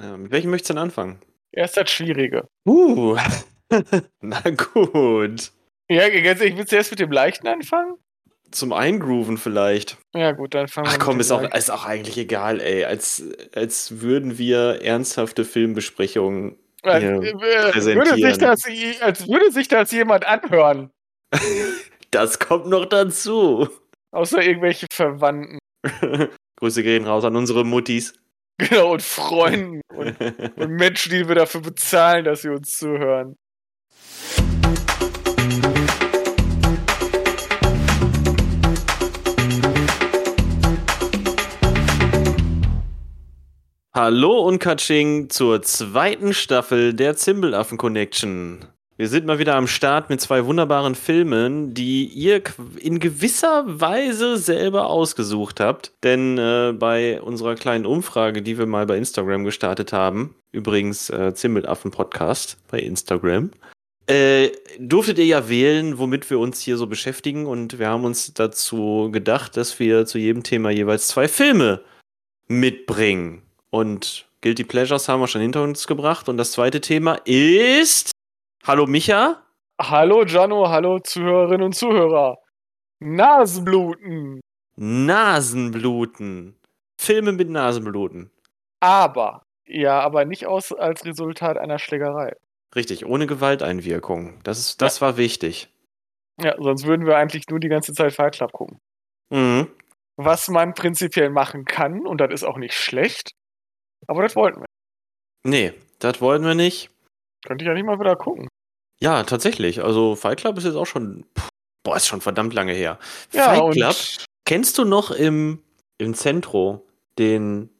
Ja, mit welchem möchtest du denn anfangen? Erst das Schwierige. Uh, na gut. Ja, ganz ehrlich, willst du erst mit dem Leichten anfangen? Zum Eingrooven vielleicht. Ja, gut, dann fangen wir Ach mit komm, ist auch, ist auch eigentlich egal, ey. Als, als würden wir ernsthafte Filmbesprechungen. Als, hier äh, würde präsentieren. sich das, als würde sich das jemand anhören. Das kommt noch dazu. Außer irgendwelche Verwandten. Grüße gehen raus an unsere Muttis. Genau, und Freunden. Und, und Menschen, die wir dafür bezahlen, dass sie uns zuhören. Hallo und Katsching zur zweiten Staffel der Zimbelaffen Connection. Wir sind mal wieder am Start mit zwei wunderbaren Filmen, die ihr in gewisser Weise selber ausgesucht habt. Denn äh, bei unserer kleinen Umfrage, die wir mal bei Instagram gestartet haben, übrigens äh, Zimbelaffen Podcast bei Instagram, äh, durftet ihr ja wählen, womit wir uns hier so beschäftigen. Und wir haben uns dazu gedacht, dass wir zu jedem Thema jeweils zwei Filme mitbringen. Und Guilty Pleasures haben wir schon hinter uns gebracht. Und das zweite Thema ist. Hallo Micha. Hallo Jano, hallo Zuhörerinnen und Zuhörer. Nasenbluten. Nasenbluten. Filme mit Nasenbluten. Aber, ja, aber nicht aus, als Resultat einer Schlägerei. Richtig, ohne Gewalteinwirkung. Das, ist, das war wichtig. Ja, sonst würden wir eigentlich nur die ganze Zeit Fight Club gucken. Mhm. Was man prinzipiell machen kann, und das ist auch nicht schlecht, aber das wollten wir. Nee, das wollten wir nicht. Könnte ich ja nicht mal wieder gucken. Ja, tatsächlich. Also Fight Club ist jetzt auch schon. Boah, ist schon verdammt lange her. Ja, Fight Club. Kennst du noch im, im Zentro den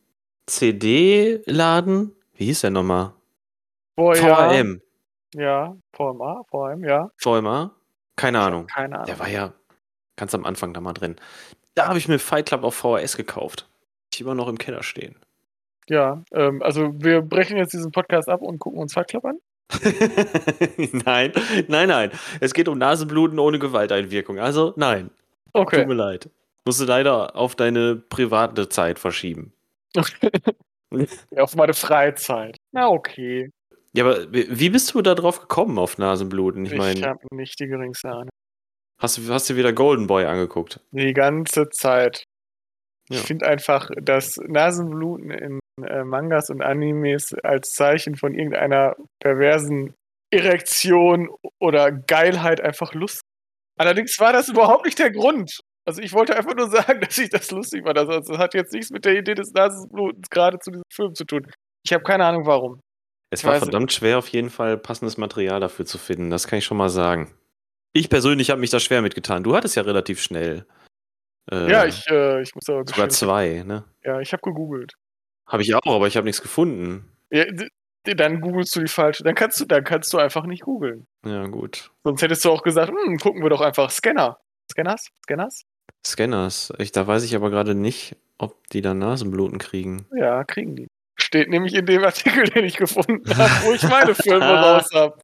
CD-Laden? Wie hieß der nochmal? ja, VRM. ja, VMA, VM, ja. VMA? Keine Ahnung. Keine Ahnung. Der war ja ganz am Anfang da mal drin. Da habe ich mir Fight Club auf VHS gekauft. Ich immer noch im Keller stehen. Ja, ähm, also wir brechen jetzt diesen Podcast ab und gucken uns Fight Club an. nein, nein, nein. Es geht um Nasenbluten ohne Gewalteinwirkung. Also nein. Okay. Tut mir leid. Musst du leider auf deine private Zeit verschieben. Ja, auf meine Freizeit. Na, okay. Ja, aber wie bist du da drauf gekommen auf Nasenbluten? Ich Ich, meine, habe nicht die geringste Ahnung. hast, du- hast du wieder Golden Boy angeguckt? Die ganze Zeit. Ja. Ich finde einfach, dass Nasenbluten in äh, Mangas und Animes als Zeichen von irgendeiner perversen Erektion oder Geilheit einfach lustig. Allerdings war das überhaupt nicht der Grund. Also ich wollte einfach nur sagen, dass ich das lustig fand. Also das hat jetzt nichts mit der Idee des Nasenblutens gerade zu diesem Film zu tun. Ich habe keine Ahnung warum. Es Ich war verdammt schwer, auf jeden Fall passendes Material dafür zu finden. Das kann ich schon mal sagen. Ich persönlich habe mich da schwer mitgetan. Du hattest ja relativ schnell. Äh, Ja, ich, äh, ich muss aber Sogar zwei, ne? Ja, ich habe gegoogelt. Habe ich auch, aber ich habe nichts gefunden. Ja, dann googelst du die falsche. Dann kannst du, dann kannst du einfach nicht googeln. Ja, gut. Sonst hättest du auch gesagt, hm, gucken wir doch einfach Scanner. Scanners? Scanners? Scanners. Ich, da weiß ich aber gerade nicht, ob die da Nasenbluten kriegen. Ja, kriegen die. Steht nämlich in dem Artikel, den ich gefunden habe, wo ich meine Filme raus habe.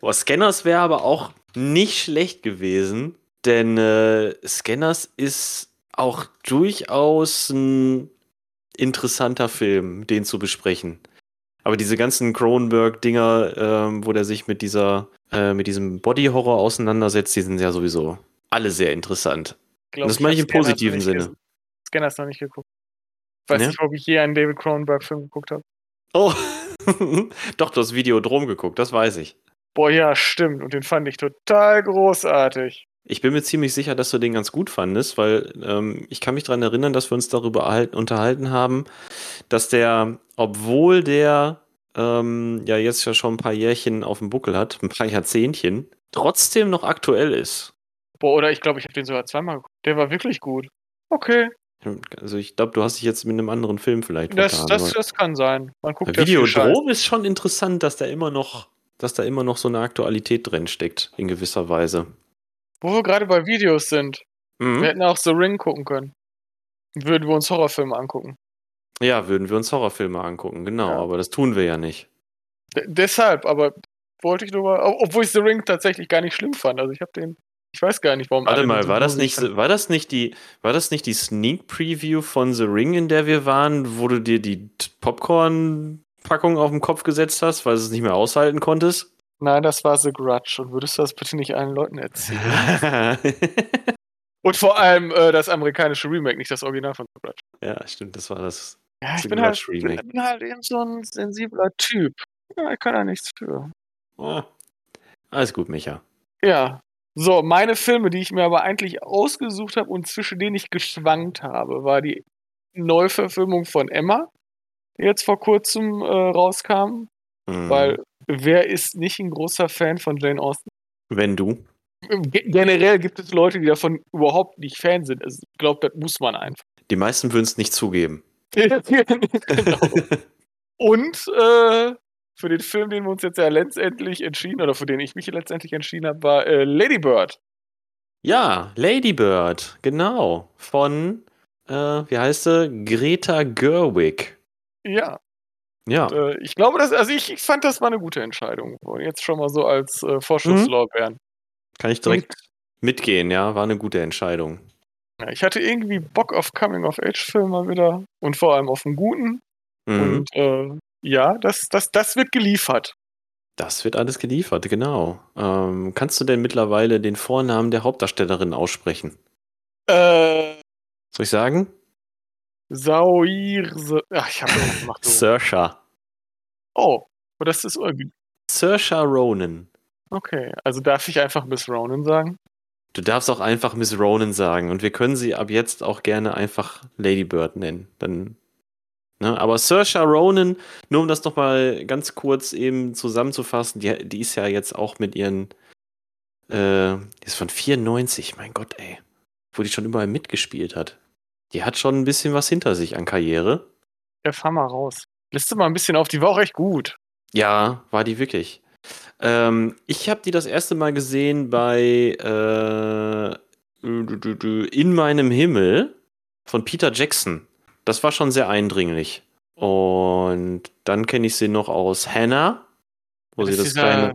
Boah, Scanners wäre aber auch nicht schlecht gewesen, denn äh, Scanners ist auch durchaus ein interessanter Film, den zu besprechen. Aber diese ganzen Cronenberg-Dinger, ähm, wo der sich mit dieser, äh, mit diesem Body-Horror auseinandersetzt, die sind ja sowieso alle sehr interessant. Glaub, Das meine ich im positiven Sinne. gesehen. Scanners noch nicht geguckt. Ich weiß Ne? nicht, ob ich je einen David Cronenberg-Film geguckt habe. Oh, doch, du hast Videodrom geguckt, das weiß ich. Boah, ja, stimmt. Und den fand ich total großartig. Ich bin mir ziemlich sicher, dass du den ganz gut fandest, weil ähm, ich kann mich daran erinnern, dass wir uns darüber erhalt- unterhalten haben, dass der, obwohl der ähm, ja jetzt ja schon ein paar Jährchen auf dem Buckel hat, ein paar Jahrzehntchen, trotzdem noch aktuell ist. Boah, oder ich glaube, ich habe den sogar zweimal geguckt. Der war wirklich gut. Okay, Also ich glaube, du hast dich jetzt mit einem anderen Film vielleicht das, das, das kann sein. Man guckt ja. Videodrom ist schon interessant, dass da immer noch, dass da immer noch so eine Aktualität drin steckt, in gewisser Weise. Wo wir gerade bei Videos sind. Mhm. Wir hätten auch The Ring gucken können. Würden wir uns Horrorfilme angucken. Ja, würden wir uns Horrorfilme angucken, genau, Ja. aber das tun wir ja nicht. D deshalb, aber wollte ich nur mal, ob- obwohl ich The Ring tatsächlich gar nicht schlimm fand. Also ich habe den Ich weiß gar nicht, warum Warte mal, war das, nicht, war, das nicht die, war das nicht die Sneak Preview von The Ring, in der wir waren, wo du dir die T- Popcorn-Packung auf den Kopf gesetzt hast, weil du es nicht mehr aushalten konntest? Nein, das war The Grudge. Und würdest du das bitte nicht allen Leuten erzählen? Und vor allem äh, das amerikanische Remake, nicht das Original von The Grudge. ja, stimmt, das war das. Ja, ich The bin halt, Remake. bin halt eben so ein sensibler Typ. Ja, ich kann da nichts für. Oh. Alles gut, Micha. Ja. So, meine Filme, die ich mir aber eigentlich ausgesucht habe und zwischen denen ich geschwankt habe, war die Neuverfilmung von Emma, die jetzt vor kurzem äh, rauskam. Hm. Weil wer ist nicht ein großer Fan von Jane Austen? Wenn du. Ge- Generell gibt es Leute, die davon überhaupt nicht Fan sind. Also, ich glaube, das muss man einfach. Die meisten würden es nicht zugeben. genau. Und äh, für den Film, den wir uns jetzt ja letztendlich entschieden, oder für den ich mich letztendlich entschieden habe, war äh, Lady Bird. Ja, Lady Bird, genau. Von, äh, wie heißt sie? Greta Gerwig. Ja. Ja. Äh, ich glaube, dass, also ich, ich fand, das war eine gute Entscheidung. Und jetzt schon mal so als äh, Vorschusslorbeeren. Kann ich direkt mitgehen, ja. War eine gute Entscheidung. Ja, ich hatte irgendwie Bock auf Coming-of-Age-Film mal wieder. Und vor allem auf einen guten. Mhm. Und äh, ja, das, das, das wird geliefert. Das wird alles geliefert, genau. Ähm, kannst du denn mittlerweile den Vornamen der Hauptdarstellerin aussprechen? Äh, Soll ich sagen? Sauir. Ach, ich habe das gemacht. du. Saoirse. Oh, aber das ist irgendwie. Saoirse Ronan. Okay, also darf ich einfach Miss Ronan sagen? Du darfst auch einfach Miss Ronan sagen und wir können sie ab jetzt auch gerne einfach Lady Bird nennen. Dann, ne? Aber Saoirse Ronan, nur um das nochmal ganz kurz eben zusammenzufassen, die, die ist ja jetzt auch mit ihren, äh, die ist von 94, mein Gott, ey, wo die schon überall mitgespielt hat. Die hat schon ein bisschen was hinter sich an Karriere. Ja, fahr mal raus. Liste mal ein bisschen auf, die war auch echt gut. Ja, war die wirklich. Ähm, ich habe die das erste Mal gesehen bei äh, In meinem Himmel von Peter Jackson. Das war schon sehr eindringlich. Und dann kenne ich sie noch aus Hannah, wo Das sie das kleine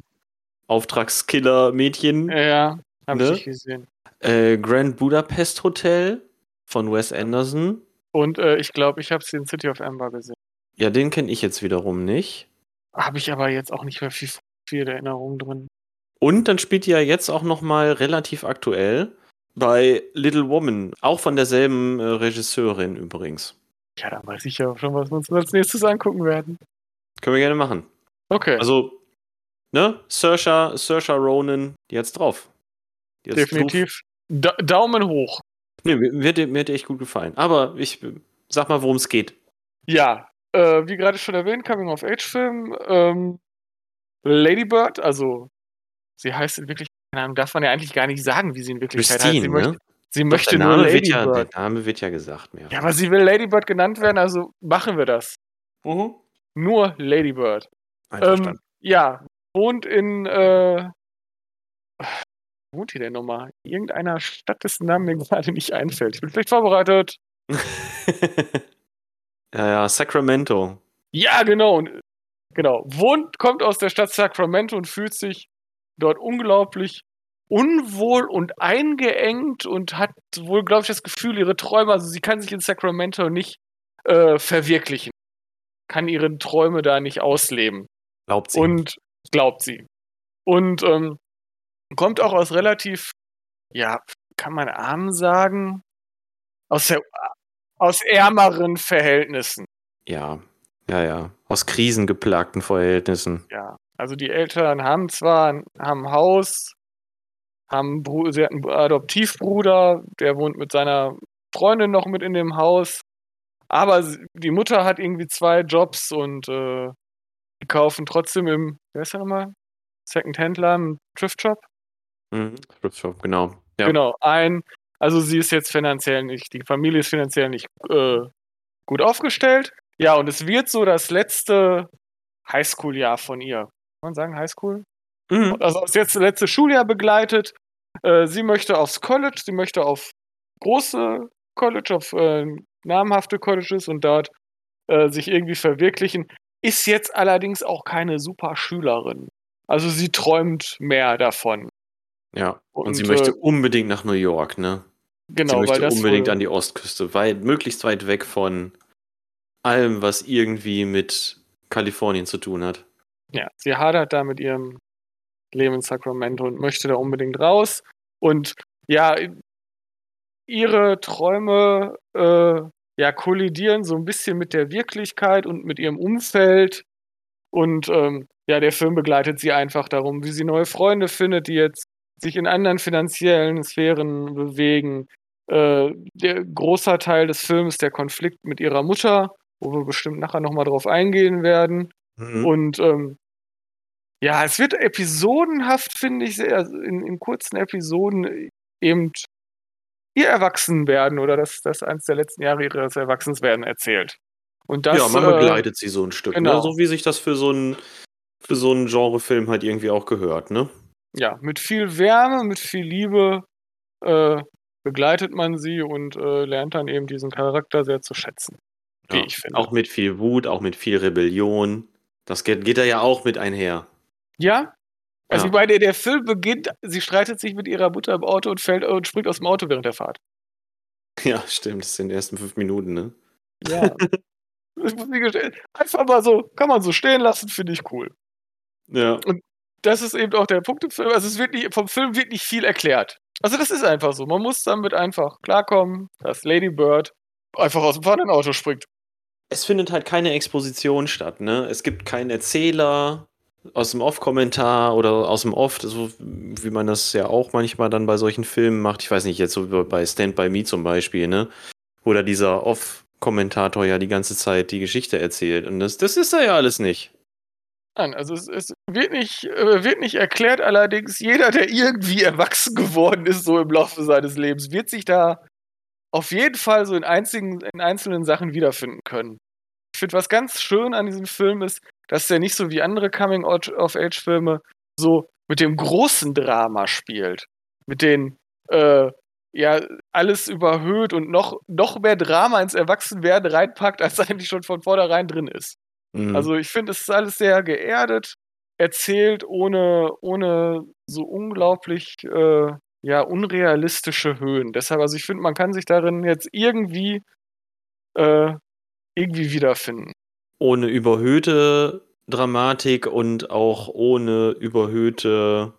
Auftragskiller-Mädchen. Ja, hab Ne? ich gesehen. Äh, Grand Budapest Hotel von Wes Anderson. Und äh, ich glaube, ich habe sie in City of Amber gesehen. Ja, den kenne ich jetzt wiederum nicht. Habe ich aber jetzt auch nicht mehr viel, viel Erinnerung drin. Und dann spielt die ja jetzt auch noch mal relativ aktuell bei Little Woman, auch von derselben äh, Regisseurin übrigens. Ja, dann weiß ich ja schon, was wir uns als nächstes angucken werden. Können wir gerne machen. Okay, Also, ne, Saoirse, Saoirse Ronan, die hat's drauf. Die hat's definitiv. Da Daumen hoch. Nee, mir, mir, mir hat echt gut gefallen. Aber ich sag mal, worum es geht. Ja, äh, wie gerade schon erwähnt, Coming-of-Age-Film. Ähm, Lady Bird, also sie heißt in Wirklichkeit, keine Ahnung, darf man ja eigentlich gar nicht sagen, wie sie in Wirklichkeit heißt. Sie Christine, möchte, ne? sie möchte der, nur Name wird Lady ja, der Bird. Name wird ja gesagt mehr. Ja, aber sie will Lady Bird genannt werden, also machen wir das. Mhm. Nur Lady Bird. Einverstanden. Ähm, ja, wohnt in, äh, wohnt die denn nochmal? Irgendeiner Stadt, dessen Namen mir gerade nicht einfällt. Ich bin vielleicht vorbereitet. ja, ja, Sacramento. Ja, genau. Und, genau. Wohnt, kommt aus der Stadt Sacramento und fühlt sich dort unglaublich unwohl und eingeengt und hat wohl, glaube ich, das Gefühl, ihre Träume, also sie kann sich in Sacramento nicht äh, verwirklichen. Kann ihre Träume da nicht ausleben. Glaubt sie. Und glaubt sie. Und ähm, kommt auch aus relativ, ja, kann man arm sagen, aus, der, aus ärmeren Verhältnissen. ja, ja, ja. Aus krisengeplagten Verhältnissen. Ja, also die Eltern haben zwar ein, haben ein Haus, haben sie hat einen Adoptivbruder, der wohnt mit seiner Freundin noch mit in dem Haus, aber die Mutter hat irgendwie zwei Jobs und äh, die kaufen trotzdem im, wer ist der nochmal? Second-Hand-Laden, Thrift-Shop? Mhm. Genau. Ja. Genau, ein. Also sie ist jetzt finanziell nicht, die Familie ist finanziell nicht äh, gut aufgestellt. Ja, und es wird so das letzte Highschool-Jahr von ihr. Kann man sagen Highschool? Mhm. Also jetzt das letzte Schuljahr begleitet. Äh, sie möchte aufs College, sie möchte auf große College, auf äh, namhafte Colleges und dort äh, sich irgendwie verwirklichen. Ist jetzt allerdings auch keine super Schülerin. Also sie träumt mehr davon. Ja. Und, Und, sie möchte äh, unbedingt nach New York, ne? sie Genau, weil möchte das unbedingt an die Ostküste, weit, möglichst weit weg von allem, was irgendwie mit Kalifornien zu tun hat. ja, sie hadert da mit ihrem Leben in Sacramento und möchte da unbedingt raus. Und ja, ihre Träume äh, ja, kollidieren so ein bisschen mit der Wirklichkeit und mit ihrem Umfeld. Und ähm, ja, der Film begleitet sie einfach darum, wie sie neue Freunde findet, die jetzt sich in anderen finanziellen Sphären bewegen. Äh, der großer Teil des Films der Konflikt mit ihrer Mutter, wo wir bestimmt nachher nochmal drauf eingehen werden. Mhm. Und ähm, ja, es wird episodenhaft, finde ich, sehr, also in, in kurzen Episoden eben ihr Erwachsenwerden oder das, das eines der letzten Jahre ihres Erwachsenswerden erzählt. Und das, ja, man äh, begleitet sie so ein Stück, genau. ne? So wie sich das für so einen für so einen Genrefilm halt irgendwie auch gehört, ne? Ja, mit viel Wärme, mit viel Liebe äh, begleitet man sie und äh, lernt dann eben diesen Charakter sehr zu schätzen. Wie Ja. ich finde. Auch mit viel Wut, auch mit viel Rebellion. Das geht, geht da ja auch mit einher. Ja? Also Ja. ich meine, der Film beginnt, sie streitet sich mit ihrer Mutter im Auto und fällt und springt aus dem Auto während der Fahrt. Ja, stimmt. Das sind die ersten fünf Minuten, ne? Ja. Einfach mal so, kann man so stehen lassen, finde ich cool. Ja. Das ist eben auch der Punkt im Film. Also es wird nicht, vom Film wird nicht viel erklärt. Also das ist einfach so. Man muss damit einfach klarkommen, dass Lady Bird einfach aus dem fahrenden Auto springt. Es findet halt keine Exposition statt, ne? Es gibt keinen Erzähler aus dem Off-Kommentar oder aus dem Off, so wie man das ja auch manchmal dann bei solchen Filmen macht. Ich weiß nicht, jetzt so bei Stand By Me zum Beispiel, ne? Wo da dieser Off-Kommentator ja die ganze Zeit die Geschichte erzählt. Und das, das ist da ja alles nicht. Nein, also es, es wird, nicht, äh, wird nicht erklärt, allerdings jeder, der irgendwie erwachsen geworden ist, so im Laufe seines Lebens, wird sich da auf jeden Fall so in, einzigen, in einzelnen Sachen wiederfinden können. Ich finde, was ganz schön an diesem Film ist, dass der nicht so wie andere Coming-of-Age-Filme so mit dem großen Drama spielt. Mit den, äh, ja, alles überhöht und noch, noch mehr Drama ins Erwachsenwerden reinpackt, als eigentlich schon von vornherein drin ist. Mhm. Also ich finde, es ist alles sehr geerdet, erzählt, ohne, ohne so unglaublich äh, ja, unrealistische Höhen. Deshalb, also ich finde, man kann sich darin jetzt irgendwie, äh, irgendwie wiederfinden. ohne überhöhte Dramatik und auch ohne überhöhte,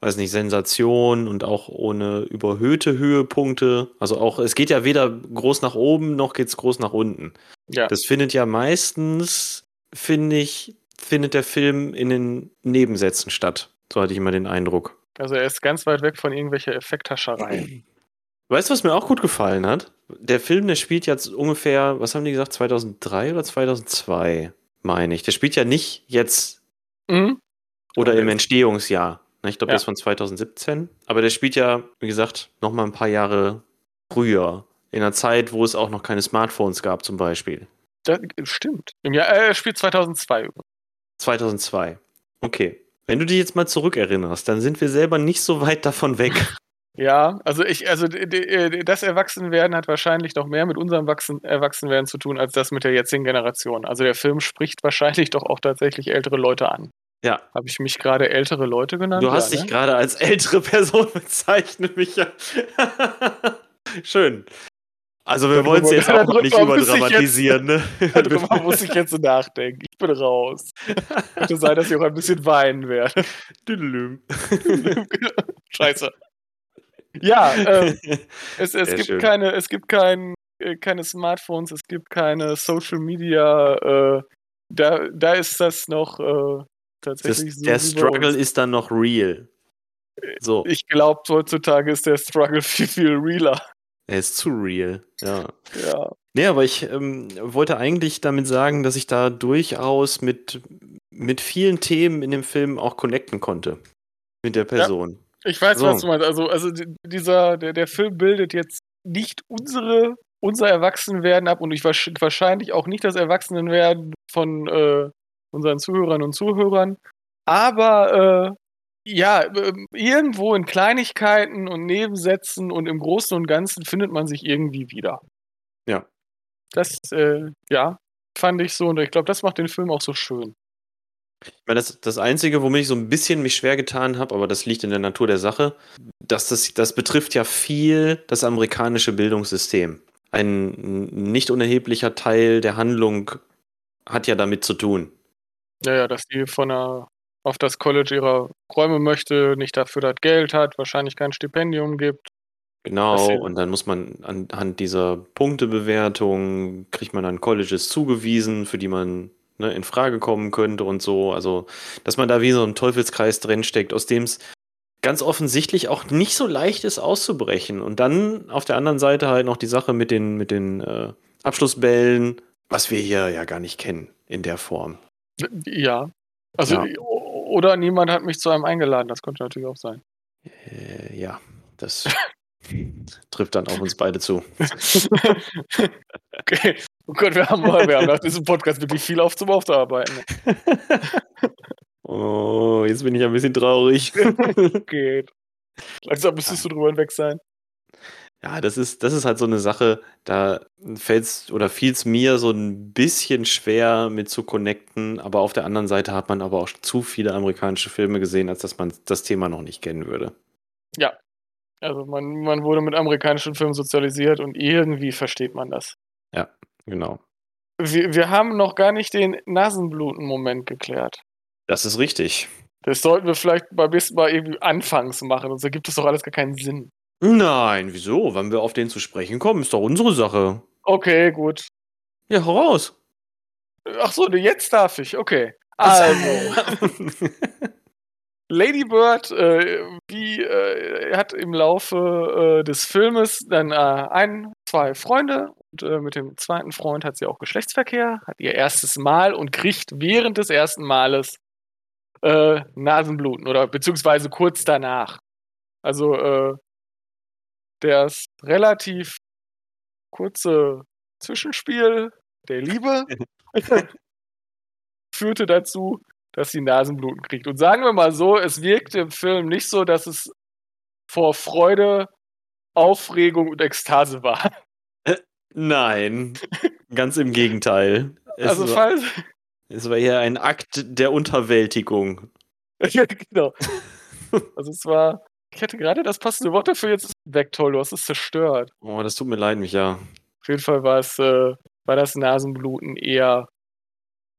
weiß nicht, Sensation und auch ohne überhöhte Höhepunkte. Also auch, es geht ja weder groß nach oben noch geht's groß nach unten. Ja. Das findet ja meistens, finde ich, findet der Film in den Nebensätzen statt. So hatte ich immer den Eindruck. Also er ist ganz weit weg von irgendwelcher Effekthascherei. Weißt du, was mir auch gut gefallen hat? Der Film, der spielt jetzt ungefähr, was haben die gesagt, 2003 oder 2002, meine ich. Der spielt ja nicht jetzt Mhm. oder im. Entstehungsjahr. Ich glaube, Ja. der ist von 2017. Aber der spielt ja, wie gesagt, noch mal ein paar Jahre früher. In einer Zeit, wo es auch noch keine Smartphones gab, zum Beispiel. Das stimmt. Im Jahr, äh, er spielt 2002 übrigens. 2002. Okay. Wenn du dich jetzt mal zurückerinnerst, dann sind wir selber nicht so weit davon weg. Ja, also ich, also äh, das Erwachsenwerden hat wahrscheinlich noch mehr mit unserem Wachsen, Erwachsenwerden zu tun, als das mit der jetzigen Generation. Also der Film spricht wahrscheinlich doch auch tatsächlich ältere Leute an. Ja. Habe ich mich gerade ältere Leute genannt? Du hast ja, dich ne? gerade als ältere Person bezeichnet, Micha. Schön. Also wir wollen es jetzt auch noch nicht überdramatisieren, ne? Darüber muss ich jetzt nachdenken. Ich bin raus. Könnte sein, dass ich auch ein bisschen weinen werde. Scheiße. Ja, ähm, es, es gibt schön. keine, es gibt kein, äh, keine Smartphones, es gibt keine Social Media. Äh, da, da ist das noch äh, Das, tatsächlich so. der Struggle ist dann noch real. So, Ich glaube, heutzutage ist der Struggle viel, viel realer. er ist zu real. Ja. Ja. Nee, aber ich ähm, wollte eigentlich damit sagen, dass ich da durchaus mit, mit vielen Themen in dem Film auch connecten konnte. Mit der Person. Ich weiß, So. was du meinst. Also, also di- dieser, der, der Film bildet jetzt nicht unsere, unser Erwachsenwerden ab und ich wahrsch- wahrscheinlich auch nicht das Erwachsenenwerden von äh, unseren Zuhörern und Zuhörern. Aber äh, ja, ähm, irgendwo in Kleinigkeiten und Nebensätzen und im Großen und Ganzen findet man sich irgendwie wieder. Ja. Das, äh, ja, fand ich so und ich glaube, das macht den Film auch so schön. Ich meine, das, das Einzige, womit ich so ein bisschen mich schwer getan habe, aber das liegt in der Natur der Sache, dass das, das betrifft ja viel das amerikanische Bildungssystem. Ein nicht unerheblicher Teil der Handlung hat ja damit zu tun. Ja, ja, dass die von einer auf das College ihrer Räume möchte, nicht dafür das Geld hat, wahrscheinlich kein Stipendium gibt. Genau, und dann muss man anhand dieser Punktebewertung, kriegt man dann Colleges zugewiesen, für die man ne, in Frage kommen könnte und so. Also, dass man da wie so ein Teufelskreis drinsteckt, aus dem es ganz offensichtlich auch nicht so leicht ist auszubrechen. Und dann auf der anderen Seite halt noch die Sache mit den, mit den äh, Abschlussbällen, was wir hier ja gar nicht kennen in der Form. Ja. Also, ja. oder niemand hat mich zu einem eingeladen, das könnte natürlich auch sein. Äh, ja, das trifft dann auf uns beide zu. okay. Oh Gott, wir haben, wir haben nach diesem Podcast wirklich viel auf zum Aufzuarbeiten. oh, jetzt bin ich ein bisschen traurig. Geht. Langsam müsstest du drüber hinweg sein. Ja, das ist, das ist halt so eine Sache, da fällt es oder fiel es mir so ein bisschen schwer mit zu connecten, aber auf der anderen Seite hat man aber auch zu viele amerikanische Filme gesehen, als dass man das Thema noch nicht kennen würde. Ja. Also man, man wurde mit amerikanischen Filmen sozialisiert und irgendwie versteht man das. Ja. Genau. Wir, wir haben noch gar nicht den Nasenbluten-Moment geklärt. Das ist richtig. Das sollten wir vielleicht beim nächsten Mal irgendwie anfangs machen, sonst ergibt das doch alles gar keinen Sinn. Nein, wieso? Wenn wir auf den zu sprechen kommen, ist doch unsere Sache. Okay, gut. Ja, heraus. Ach so, jetzt darf ich, okay. Also. Lady Bird, äh, die äh, hat im Laufe äh, des Filmes dann äh, ein, zwei Freunde und äh, mit dem zweiten Freund hat sie auch Geschlechtsverkehr, hat ihr erstes Mal und kriegt während des ersten Males äh, Nasenbluten oder beziehungsweise kurz danach. Also äh, das relativ kurze Zwischenspiel der Liebe führte dazu, dass sie Nasenbluten kriegt. Und sagen wir mal so, es wirkt im Film nicht so, dass es vor Freude, Aufregung und Ekstase war. Nein, ganz im Gegenteil. Es also war, falls. Es war eher ein Akt der Unterwältigung. ja, genau. Also es war. Ich hätte gerade das passende Wort dafür jetzt weg, toll, du hast es zerstört. Oh, das tut mir leid, Micha. Auf jeden Fall war es, äh, war das Nasenbluten eher.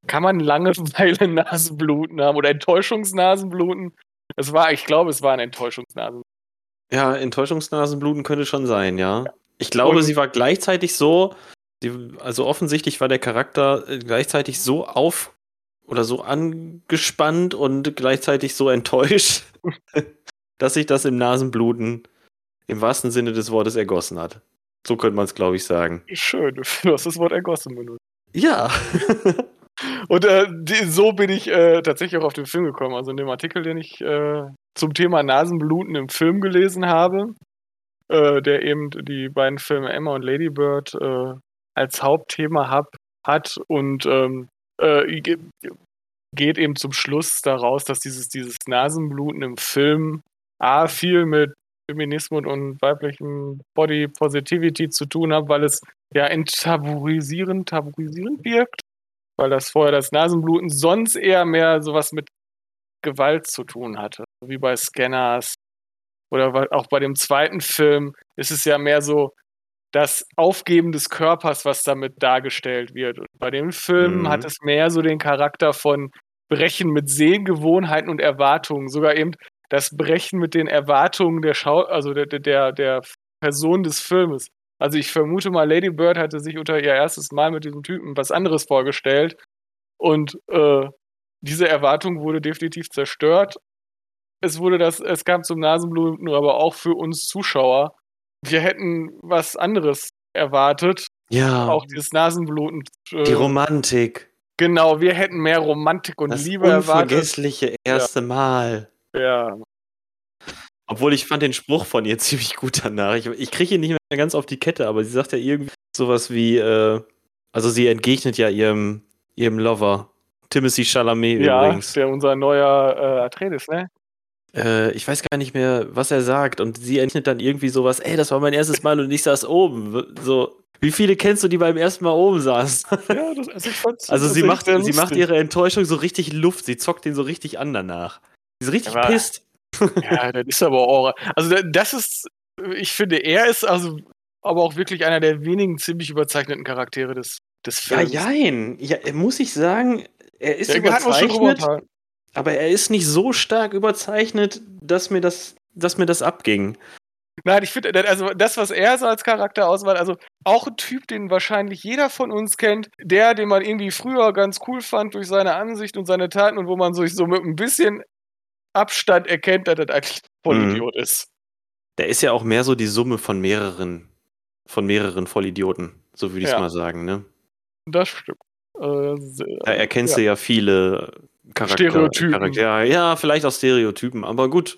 Kann man Langeweile Nasenbluten haben oder Enttäuschungsnasenbluten? Es war, ich glaube, es war ein Enttäuschungsnasenbluten. Ja, Enttäuschungsnasenbluten könnte schon sein, ja. ja. Ich glaube, und sie war gleichzeitig so, die, also offensichtlich war der Charakter äh, gleichzeitig so auf oder so angespannt und gleichzeitig so enttäuscht, dass sich das im Nasenbluten im wahrsten Sinne des Wortes ergossen hat. So könnte man es, glaube ich, sagen. Schön, du hast das Wort ergossen benutzt. Ja. und äh, die, so bin ich äh, tatsächlich auch auf den Film gekommen. Also in dem Artikel, den ich äh, zum Thema Nasenbluten im Film gelesen habe, äh, der eben die beiden Filme Emma und Lady Bird äh, als Hauptthema hab, hat und ähm, äh, geht eben zum Schluss daraus, dass dieses, dieses Nasenbluten im Film A viel mit Feminismus und weiblichem Body Positivity zu tun hat, weil es ja enttabuisierend, tabuisierend wirkt, weil das vorher das Nasenbluten sonst eher mehr sowas mit Gewalt zu tun hatte, wie bei Scanners oder auch bei dem zweiten Film ist es ja mehr so das Aufgeben des Körpers, was damit dargestellt wird. Und bei dem Film mhm. hat es mehr so den Charakter von Brechen mit Sehgewohnheiten und Erwartungen. Sogar eben das Brechen mit den Erwartungen der Schau also der, der, der Person des Filmes. Also ich vermute mal, Lady Bird hatte sich unter ihr erstes Mal mit diesem Typen was anderes vorgestellt. Und äh, diese Erwartung wurde definitiv zerstört es wurde das, es kam zum Nasenbluten, aber auch für uns Zuschauer. Wir hätten was anderes erwartet. Ja. Auch dieses Nasenbluten. Äh, Die Romantik. Genau, wir hätten mehr Romantik und das Liebe erwartet. Das unvergessliche erste ja. Mal. Ja. Obwohl ich fand den Spruch von ihr ziemlich gut danach. Ich, ich kriege ihn nicht mehr ganz auf die Kette, aber sie sagt ja irgendwie sowas wie, äh, also sie entgegnet ja ihrem, ihrem Lover. Timothy Chalamet ja, übrigens. Ja, der unser neuer äh, Atreides, ne? Äh, ich weiß gar nicht mehr, was er sagt. Und sie entscheidet dann irgendwie sowas, ey, das war mein erstes Mal und ich saß oben. So, Wie viele kennst du, die beim ersten Mal oben saßen? Ja, das, also Also sie macht, sie macht ihre Enttäuschung so richtig Luft. Sie zockt den so richtig an danach. Sie ist richtig Aber- pisst. Ja, das ist aber auch. Also da- das ist, ich finde, er ist also aber auch wirklich einer der wenigen ziemlich überzeichneten Charaktere des, des Ja, Films. jein. Ja, muss ich sagen, er ist Der überzeichnet, aber er ist nicht so stark überzeichnet, dass mir das, dass mir das abging. Nein, ich finde, also das, was er so als Charakter ausmacht, also auch ein Typ, den wahrscheinlich jeder von uns kennt, der, den man irgendwie früher ganz cool fand durch seine Ansicht und seine Taten und wo man sich so mit ein bisschen Abstand erkennt, dass das eigentlich ein Vollidiot ist. Der ist ja auch mehr so die Summe von mehreren, von mehreren Vollidioten, so würde ich es Ja. mal sagen, ne? Das stimmt. Äh, sehr- Da erkennst du ja viele Charakter Stereotypen. Charakter ja, vielleicht auch Stereotypen, aber gut.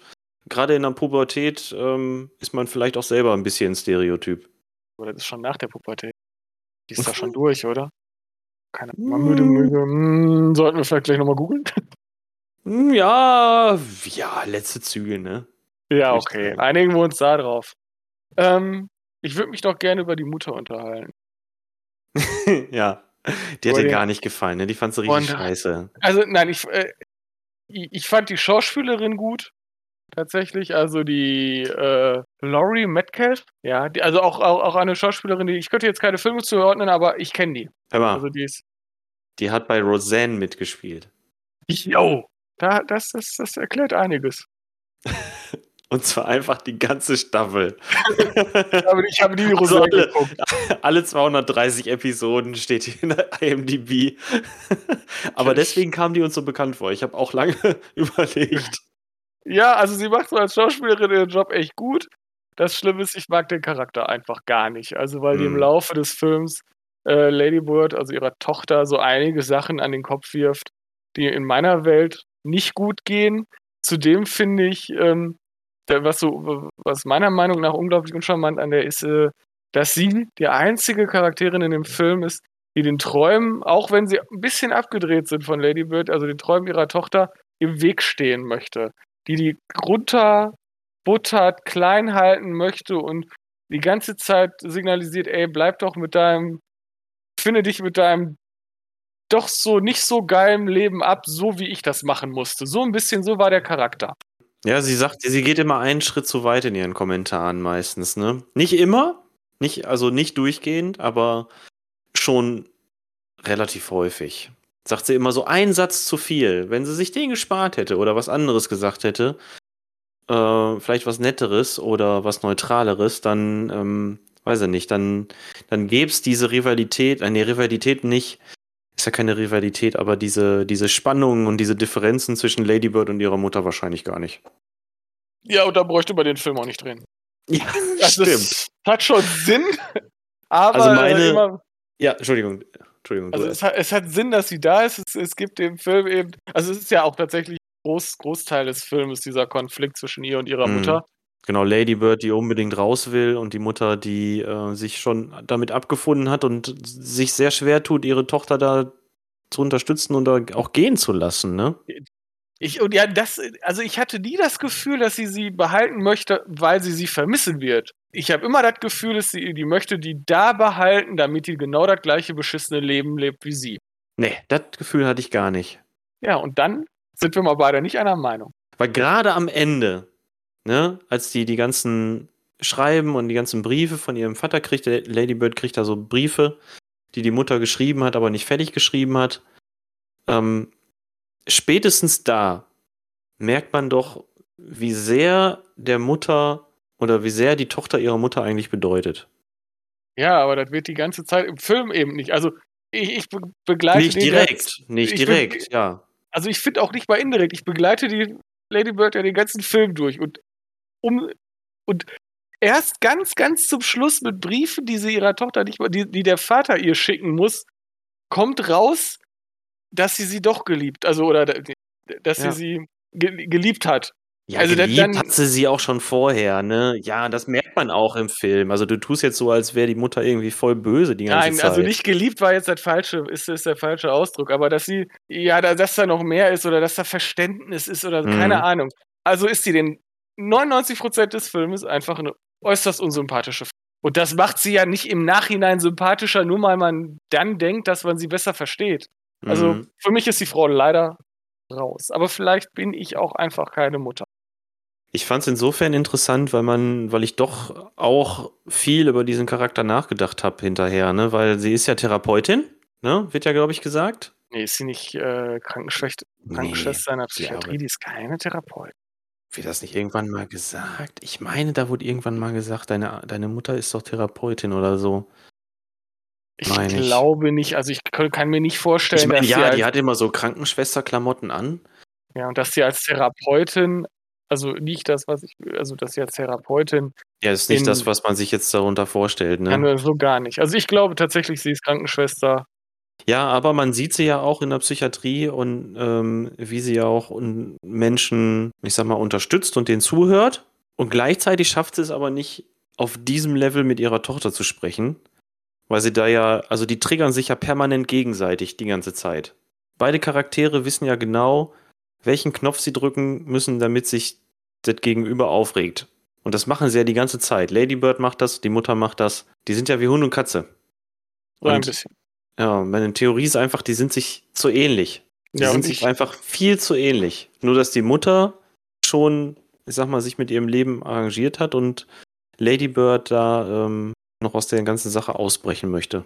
Gerade in der Pubertät ähm, ist man vielleicht auch selber ein bisschen Stereotyp. Oder das ist schon nach der Pubertät. Die ist da schon durch, oder? Keine Ahnung. Mm. Müde, müde. Hm, sollten wir vielleicht gleich nochmal googeln? Hm, Ja, ja, letzte Züge, ne? ja, okay. Einigen wir uns da drauf. Ähm, ich würde mich doch gerne über die Mutter unterhalten. ja. Die hat dir gar nicht gefallen, ne? Die fandst du richtig Und- scheiße. Also, nein, ich, äh, ich ich fand die Schauspielerin gut. Tatsächlich, also die äh, Laurie Metcalf, ja, die, also auch, auch, auch eine Schauspielerin, die ich könnte jetzt keine Filme zuordnen, aber ich kenne die. Hör mal, Also die ist. die hat bei Roseanne mitgespielt. Yo! Da, das, das, das erklärt einiges. Und zwar einfach die ganze Staffel. Aber ich habe nie die Also Roseanne alle- geguckt. Alle 230 Episoden steht hier in der IMDb. Aber deswegen kam die uns so bekannt vor. Ich habe auch lange überlegt. Ja, also sie macht so als Schauspielerin ihren Job echt gut. Das Schlimme ist, ich mag den Charakter einfach gar nicht. Also, weil die im Mhm. Laufe des Films äh, Lady Bird, also ihrer Tochter, so einige Sachen an den Kopf wirft, die in meiner Welt nicht gut gehen. Zudem finde ich, ähm, was so, was meiner Meinung nach unglaublich uncharmant an der ist, äh, dass sie die einzige Charakterin in dem Film ist, die den Träumen, auch wenn sie ein bisschen abgedreht sind von Lady Bird, also den Träumen ihrer Tochter, im Weg stehen möchte. Die die runterbuttert, klein halten möchte und die ganze Zeit signalisiert, ey, bleib doch mit deinem, finde dich mit deinem doch so nicht so geilen Leben ab, so wie ich das machen musste. So ein bisschen, so war der Charakter. Ja, sie sagt, sie geht immer einen Schritt zu weit in ihren Kommentaren meistens, ne? Nicht immer, nicht, also nicht durchgehend, aber schon relativ häufig. Sagt sie immer so einen Satz zu viel. Wenn sie sich den gespart hätte oder was anderes gesagt hätte, äh, vielleicht was Netteres oder was Neutraleres, dann, ähm, weiß ich nicht, dann, dann gäbe es diese Rivalität, eine Rivalität nicht, ist ja keine Rivalität, aber diese, diese Spannungen und diese Differenzen zwischen Ladybird und ihrer Mutter wahrscheinlich gar nicht. Ja, und da bräuchte man den Film auch nicht drehen. Ja, Also, das hat schon Sinn, aber Also meine- immer, Ja, Entschuldigung. Entschuldigung. also es, hat, es hat Sinn, dass sie da ist. Es, es gibt dem Film eben, also es ist ja auch tatsächlich Groß, Großteil des Films, dieser Konflikt zwischen ihr und ihrer Mhm. Mutter. Genau, Ladybird, die unbedingt raus will und die Mutter, die äh, sich schon damit abgefunden hat und sich sehr schwer tut, ihre Tochter da zu unterstützen und auch gehen zu lassen, ne? Ich, und ja, das, also ich hatte nie das Gefühl, dass sie sie behalten möchte, weil sie sie vermissen wird. Ich habe immer das Gefühl, dass sie, die möchte die da behalten, damit die genau das gleiche beschissene Leben lebt wie sie. Nee, das Gefühl hatte ich gar nicht. Ja, und dann sind wir mal beide nicht einer Meinung. Weil gerade am Ende, ne, als die die ganzen Schreiben und die ganzen Briefe von ihrem Vater kriegt, der Ladybird kriegt da so Briefe, die die Mutter geschrieben hat, aber nicht fertig geschrieben hat. Ähm, spätestens da merkt man doch, wie sehr der Mutter oder wie sehr die Tochter ihrer Mutter eigentlich bedeutet. Ja, aber das wird die ganze Zeit im Film eben nicht. Also ich, ich be begleite Nicht den direkt, jetzt- nicht ich direkt, ja. also ich finde auch nicht mal indirekt. Ich begleite die Lady Bird ja den ganzen Film durch und um und erst ganz, ganz zum Schluss mit Briefen, die sie ihrer Tochter nicht, die, die der Vater ihr schicken muss, kommt raus, dass sie sie doch geliebt, also oder da- dass Ja. sie sie ge geliebt hat. Ja, Also geliebt dann- hat sie sie auch schon vorher, ne? Ja, das merkt man auch im Film. Also du tust jetzt so, als wäre die Mutter irgendwie voll böse die ganze Nein, Zeit. also nicht geliebt war jetzt das falsche, ist, ist der falsche Ausdruck, aber dass sie, ja, da- dass da noch mehr ist oder dass da Verständnis ist oder Mhm. keine Ahnung. Also ist sie den 99% des Filmes einfach eine äußerst unsympathische Und das macht sie ja nicht im Nachhinein sympathischer, nur weil man dann denkt, dass man sie besser versteht. Also Mhm. für mich ist die Frau leider raus. Aber vielleicht bin ich auch einfach keine Mutter. Ich fand es insofern interessant, weil man, weil ich doch auch viel über diesen Charakter nachgedacht habe hinterher, ne? Weil sie ist ja Therapeutin, ne? Wird ja, glaube ich, gesagt. Nee, ist sie nicht äh, Krankenschwester, Krankenschwester der sie Psychiatrie? Die ist keine Therapeutin. Wird das nicht irgendwann mal gesagt? Ich meine, da wurde irgendwann mal gesagt, deine, deine Mutter ist doch Therapeutin oder so. Ich Meine ich. glaube nicht. Also ich kann, kann mir nicht vorstellen, Ich meine, dass, sie ja, als, die hat immer so Krankenschwesterklamotten an. ja, und dass sie als Therapeutin, also nicht das, was ich, also dass sie als Therapeutin, Ja, ist nicht In- das, was man sich jetzt darunter vorstellt, ne? kann so gar nicht. Also ich glaube tatsächlich, sie ist Krankenschwester. Ja, aber man sieht sie ja auch in der Psychiatrie und ähm, wie sie ja auch Menschen, ich sag mal, unterstützt und denen zuhört. Und gleichzeitig schafft sie es aber nicht, auf diesem Level mit ihrer Tochter zu sprechen. Weil sie da ja, also die triggern sich ja permanent gegenseitig die ganze Zeit. Beide Charaktere wissen ja genau, welchen Knopf sie drücken müssen, damit sich das Gegenüber aufregt. Und das machen sie ja die ganze Zeit. Lady Bird macht das, die Mutter macht das. Die sind ja wie Hund und Katze. So ein Und- bisschen. Ja, meine Theorie ist einfach, die sind sich zu ähnlich. Die Ja, sind sich ich, einfach viel zu ähnlich. Nur, dass die Mutter schon, ich sag mal, sich mit ihrem Leben arrangiert hat und Lady Bird da ähm, noch aus der ganzen Sache ausbrechen möchte.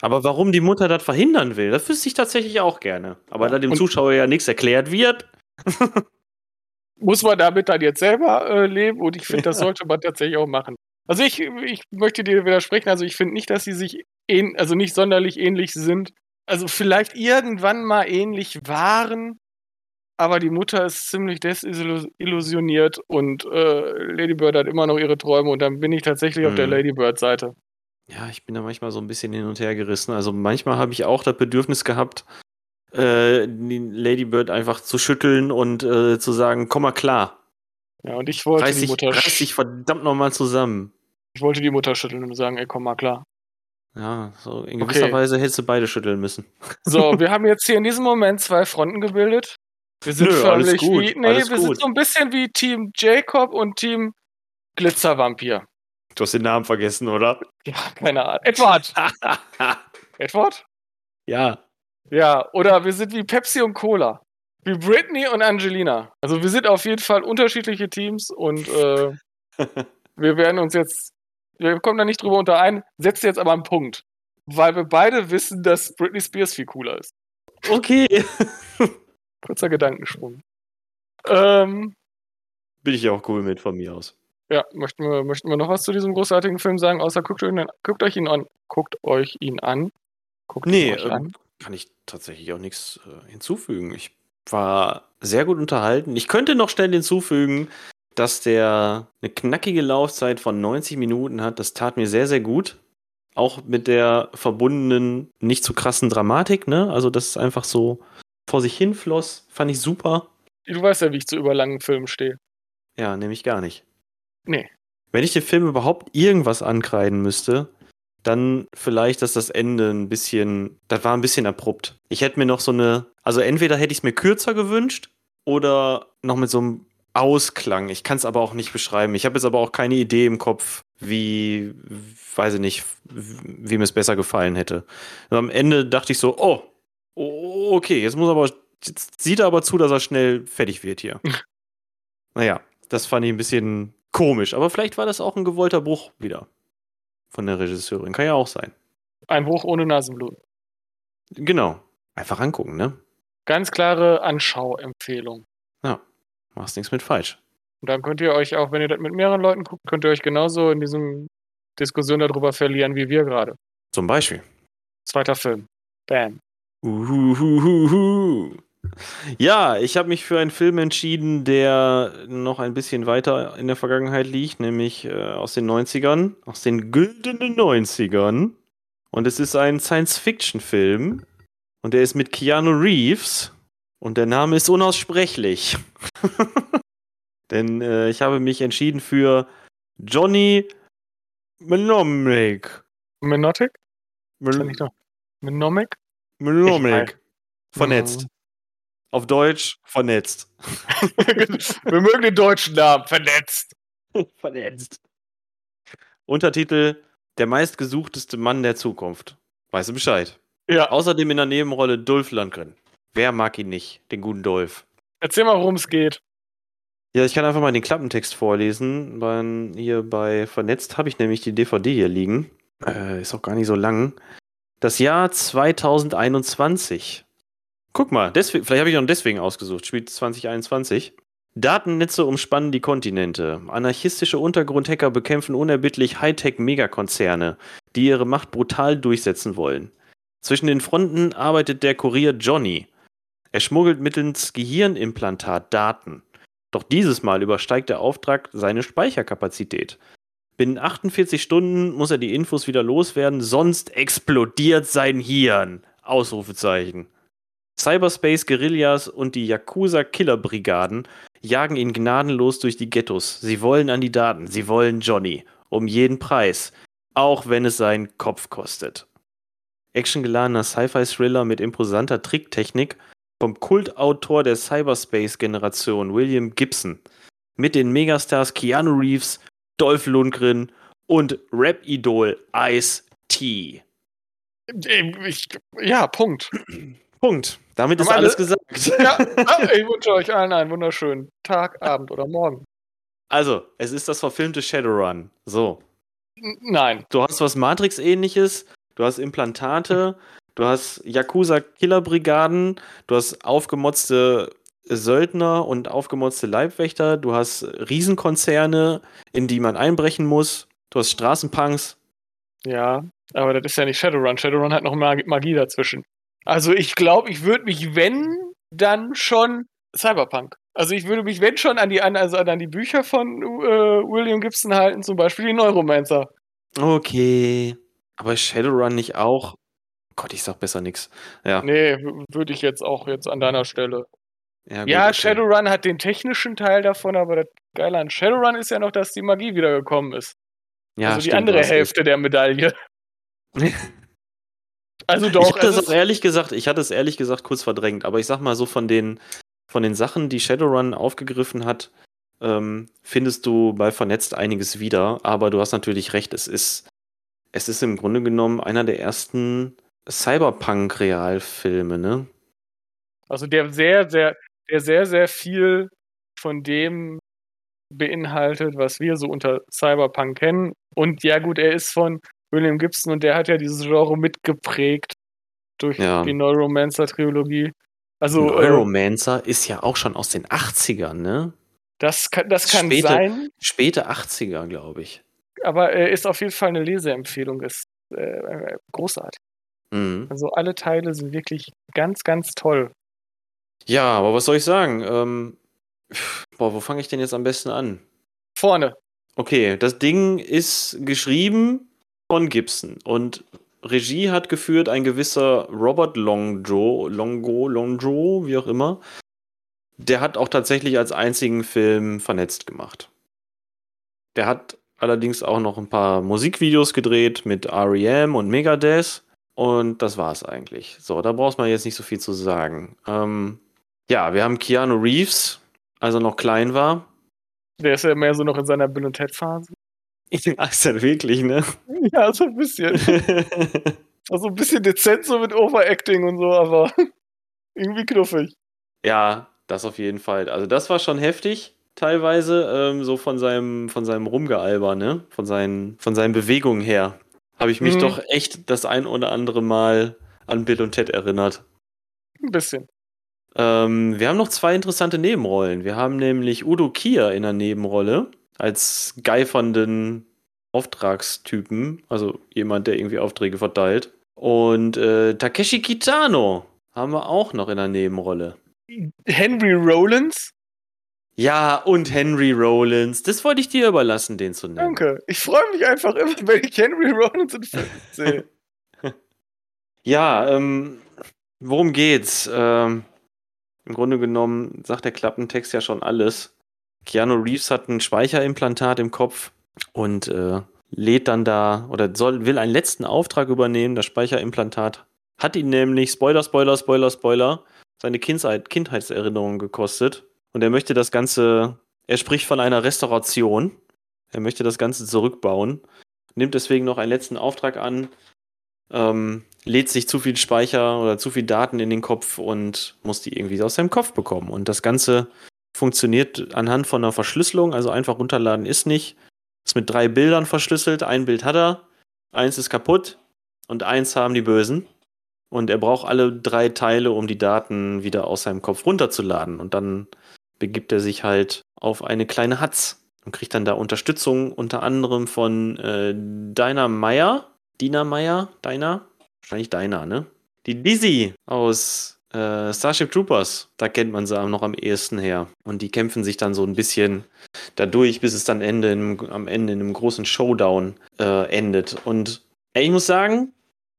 Aber warum die Mutter das verhindern will, das wüsste ich tatsächlich auch gerne. Aber da dem und- Zuschauer ja nichts erklärt wird. muss man damit dann jetzt selber äh, leben und ich finde, das sollte man tatsächlich auch machen. Also ich, ich möchte dir widersprechen, also ich finde nicht, dass sie sich ähn, also nicht sonderlich ähnlich sind. Also vielleicht irgendwann mal ähnlich waren, aber die Mutter ist ziemlich desillusioniert und äh, Lady Bird hat immer noch ihre Träume und dann bin ich tatsächlich auf der Mhm. Lady Bird Seite. Ja, ich bin da manchmal so ein bisschen hin und her gerissen. Also manchmal habe ich auch das Bedürfnis gehabt, äh, die Lady Bird einfach zu schütteln und äh, zu sagen, komm mal klar. Ja, und ich wollte Reiß die Mutter reiß dich verdammt nochmal zusammen. Ich wollte die Mutter schütteln und sagen, ey, komm mal klar. Ja, so in gewisser Okay. Weise hättest du beide schütteln müssen. So, wir haben jetzt hier in diesem Moment zwei Fronten gebildet. Wir sind Nö, alles förmlich gut, wie, nee, alles wir gut. sind so ein bisschen wie Team Jacob und Team Glitzervampir. Du hast den Namen vergessen, oder? Ja, keine Ahnung. Edward! Edward? ja. Ja, oder wir sind wie Pepsi und Cola. Wie Britney und Angelina. Also wir sind auf jeden Fall unterschiedliche Teams und äh, wir werden uns jetzt, wir kommen da nicht drüber unter ein, setzen jetzt aber einen Punkt. Weil wir beide wissen, dass Britney Spears viel cooler ist. Okay. Kurzer Gedankensprung. Ähm, Bin ich auch cool mit von mir aus. Ja, möchten wir, möchten wir noch was zu diesem großartigen Film sagen, außer guckt euch ihn, guckt euch ihn an. Guckt euch ihn an. Guckt Nee, euch ähm, an. kann ich tatsächlich auch nichts äh, hinzufügen. Ich war sehr gut unterhalten. Ich könnte noch schnell hinzufügen, dass der eine knackige Laufzeit von 90 Minuten hat. Das tat mir sehr, sehr gut. Auch mit der verbundenen, nicht zu krassen Dramatik, ne? Also, dass es einfach so vor sich hin floss, fand ich super. Du weißt ja, wie ich zu überlangen Filmen stehe. Ja, nämlich gar nicht. Nee. Wenn ich dem Film überhaupt irgendwas ankreiden müsste, dann vielleicht, dass das Ende ein bisschen, das war ein bisschen abrupt. Ich hätte mir noch so eine, also entweder hätte ich es mir kürzer gewünscht oder noch mit so einem Ausklang. Ich kann es aber auch nicht beschreiben. Ich habe jetzt aber auch keine Idee im Kopf, wie, weiß ich nicht, wie mir es besser gefallen hätte. Und am Ende dachte ich so, oh, okay, jetzt muss er aber, jetzt sieht er aber zu, dass er schnell fertig wird hier. naja, das fand ich ein bisschen komisch, aber vielleicht war das auch ein gewollter Bruch wieder von der Regisseurin. Kann ja auch sein. Ein Hoch ohne Nasenblut. Genau. Einfach angucken, ne? Ganz klare Anschauempfehlung. Machst nichts mit falsch. Und dann könnt ihr euch auch, wenn ihr das mit mehreren Leuten guckt, könnt ihr euch genauso in diesem Diskussion darüber verlieren, wie wir gerade. Zum Beispiel. Zweiter Film. Bam. Uhuhuhuhu. Ja, ich habe mich für einen Film entschieden, der noch ein bisschen weiter in der Vergangenheit liegt, nämlich äh, aus den 90ern, aus den güldenen 90ern. Und es ist ein Science-Fiction-Film. Und der ist mit Keanu Reeves. Und der Name ist unaussprechlich. Denn äh, ich habe mich entschieden für Johnny Mnemonic. Menotic? Menomic? Mnemonic. Vernetzt. Auf Deutsch vernetzt. wir mögen den deutschen Namen. Vernetzt. vernetzt. Untertitel Der meistgesuchteste Mann der Zukunft. Weißt du Bescheid? Ja. Außerdem in der Nebenrolle Dolph Lundgren. Wer mag ihn nicht, den guten Dolph? Erzähl mal, worum es geht. Ja, ich kann einfach mal den Klappentext vorlesen. Bei, hier bei Vernetzt habe ich nämlich die DVD hier liegen. Äh, ist auch gar nicht so lang. Das Jahr 2021. Guck mal, deswegen, vielleicht habe ich auch deswegen ausgesucht. Spielt 2021. Datennetze umspannen die Kontinente. Anarchistische Untergrundhacker bekämpfen unerbittlich Hightech-Megakonzerne, die ihre Macht brutal durchsetzen wollen. Zwischen den Fronten arbeitet der Kurier Johnny. Er schmuggelt mittels Gehirnimplantat Daten. Doch dieses Mal übersteigt der Auftrag seine Speicherkapazität. Binnen 48 Stunden muss er die Infos wieder loswerden, sonst explodiert sein Hirn. Ausrufezeichen. Cyberspace Guerillas und die Yakuza Killerbrigaden jagen ihn gnadenlos durch die Ghettos. Sie wollen an die Daten, sie wollen Johnny. Um jeden Preis. Auch wenn es seinen Kopf kostet. Actiongeladener Sci-Fi-Thriller mit imposanter Tricktechnik vom Kultautor der Cyberspace-Generation William Gibson. Mit den Megastars Keanu Reeves, Dolph Lundgren und Rap-Idol Ice-T. Ich, ja, Punkt. Punkt. Damit ist alles alle- gesagt. Ja, ich wünsche euch allen einen wunderschönen Tag, Abend oder Morgen. Also, es ist das verfilmte Shadowrun. So. Nein. Du hast was Matrix-ähnliches, du hast Implantate, du hast Yakuza-Killerbrigaden, du hast aufgemotzte Söldner und aufgemotzte Leibwächter, du hast Riesenkonzerne, in die man einbrechen muss, du hast Straßenpunks. Ja, aber das ist ja nicht Shadowrun. Shadowrun hat noch Mag Magie dazwischen. Also ich glaube, ich würde mich, wenn, dann schon Cyberpunk. Also ich würde mich, wenn schon, an die, an, also an die Bücher von äh, William Gibson halten, zum Beispiel die Neuromancer. Okay. Aber Shadowrun nicht auch. Gott, ich sag besser nix. Ja. Nee, würde ich jetzt auch jetzt an deiner Stelle. Ja, gut, ja, okay. Shadowrun hat den technischen Teil davon, aber das Geile an Shadowrun ist ja noch, dass die Magie wiedergekommen ist. Ja, also die stimmt, andere hast recht. Hälfte der Medaille. Also ich doch, hatte es es ist, auch ehrlich gesagt, ich hatte es ehrlich gesagt kurz verdrängt, aber ich sag mal so von den, von den Sachen, die Shadowrun aufgegriffen hat, ähm, findest du bei Vernetzt einiges wieder, aber du hast natürlich recht, es ist, es ist im Grunde genommen einer der ersten Cyberpunk-Realfilme, ne? also der sehr, sehr, der sehr, sehr viel von dem beinhaltet, was wir so unter Cyberpunk kennen. Und ja gut, er ist von William Gibson und der hat ja dieses Genre mitgeprägt durch Ja. die Neuromancer-Trilogie. Also äh, Neuromancer ist ja auch schon aus den 80ern, ne? das kann, das kann Später- sein, Späte 80er, glaube ich. aber er ist auf jeden Fall eine Leseempfehlung. Ist äh, großartig. Mhm. Also alle Teile sind wirklich ganz, ganz toll. Ja, aber was soll ich sagen? Ähm, boah, wo fange ich denn jetzt am besten an? Vorne. Okay, das Ding ist geschrieben von Gibson und Regie hat geführt ein gewisser Robert Longjo, Longo, Longjo, wie auch immer. Der hat auch tatsächlich als einzigen Film vernetzt gemacht. Der hat allerdings auch noch ein paar Musikvideos gedreht mit REM und Megadeth und das war's eigentlich. So, da braucht man jetzt nicht so viel zu sagen. Ähm, ja, wir haben Keanu Reeves, als er noch klein war. Der ist ja mehr so noch in seiner Bill und Ted-Phase. ist ja wirklich, ne? Ja, so ein bisschen. Also ein bisschen dezent so mit Overacting und so, aber irgendwie knuffig. ja, das auf jeden Fall. Also das war schon heftig, teilweise, ähm, so von seinem, von seinem Rumgealber, ne? Von seinen, von seinen Bewegungen her. Habe ich mich Mhm. doch echt das ein oder andere Mal an Bill und Ted erinnert. Ein bisschen. Ähm, wir haben noch zwei interessante Nebenrollen. Wir haben nämlich Udo Kier in der Nebenrolle als geifernden Auftragstypen, also jemand, der irgendwie Aufträge verteilt. Und äh, Takeshi Kitano haben wir auch noch in der Nebenrolle. Henry Rollins, Ja, und Henry Rollins. Das wollte ich dir überlassen, den zu nennen. danke. Ich freue mich einfach immer, wenn ich Henry Rollins in Filmen sehe. Ja, ähm, worum geht's? Ähm, Im Grunde genommen sagt der Klappentext ja schon alles. Keanu Reeves hat ein Speicherimplantat im Kopf und äh, lädt dann da oder soll, will einen letzten Auftrag übernehmen. Das Speicherimplantat hat ihn nämlich, Spoiler, Spoiler, Spoiler, Spoiler, seine Kindheit, Kindheitserinnerungen gekostet. Und er möchte das Ganze, er spricht von einer Restauration. Er möchte das Ganze zurückbauen. nimmt deswegen noch einen letzten Auftrag an, ähm, lädt sich zu viel Speicher oder zu viel Daten in den Kopf und muss die irgendwie aus seinem Kopf bekommen. Und das Ganze funktioniert anhand von einer Verschlüsselung, also einfach runterladen ist nicht. Ist mit drei Bildern verschlüsselt. Ein Bild hat er, eins ist kaputt und eins haben die Bösen. Und er braucht alle drei Teile, um die Daten wieder aus seinem Kopf runterzuladen. Und dann begibt er sich halt auf eine kleine Hatz und kriegt dann da Unterstützung unter anderem von äh, Dinah Meyer. Dina Meyer? Dinah? Wahrscheinlich Dinah, ne? Die Dizzy aus äh, Starship Troopers. Da kennt man sie noch am ehesten her. Und die kämpfen sich dann so ein bisschen dadurch, bis es dann Ende in, am Ende in einem großen Showdown äh, endet. Und ey, ich muss sagen,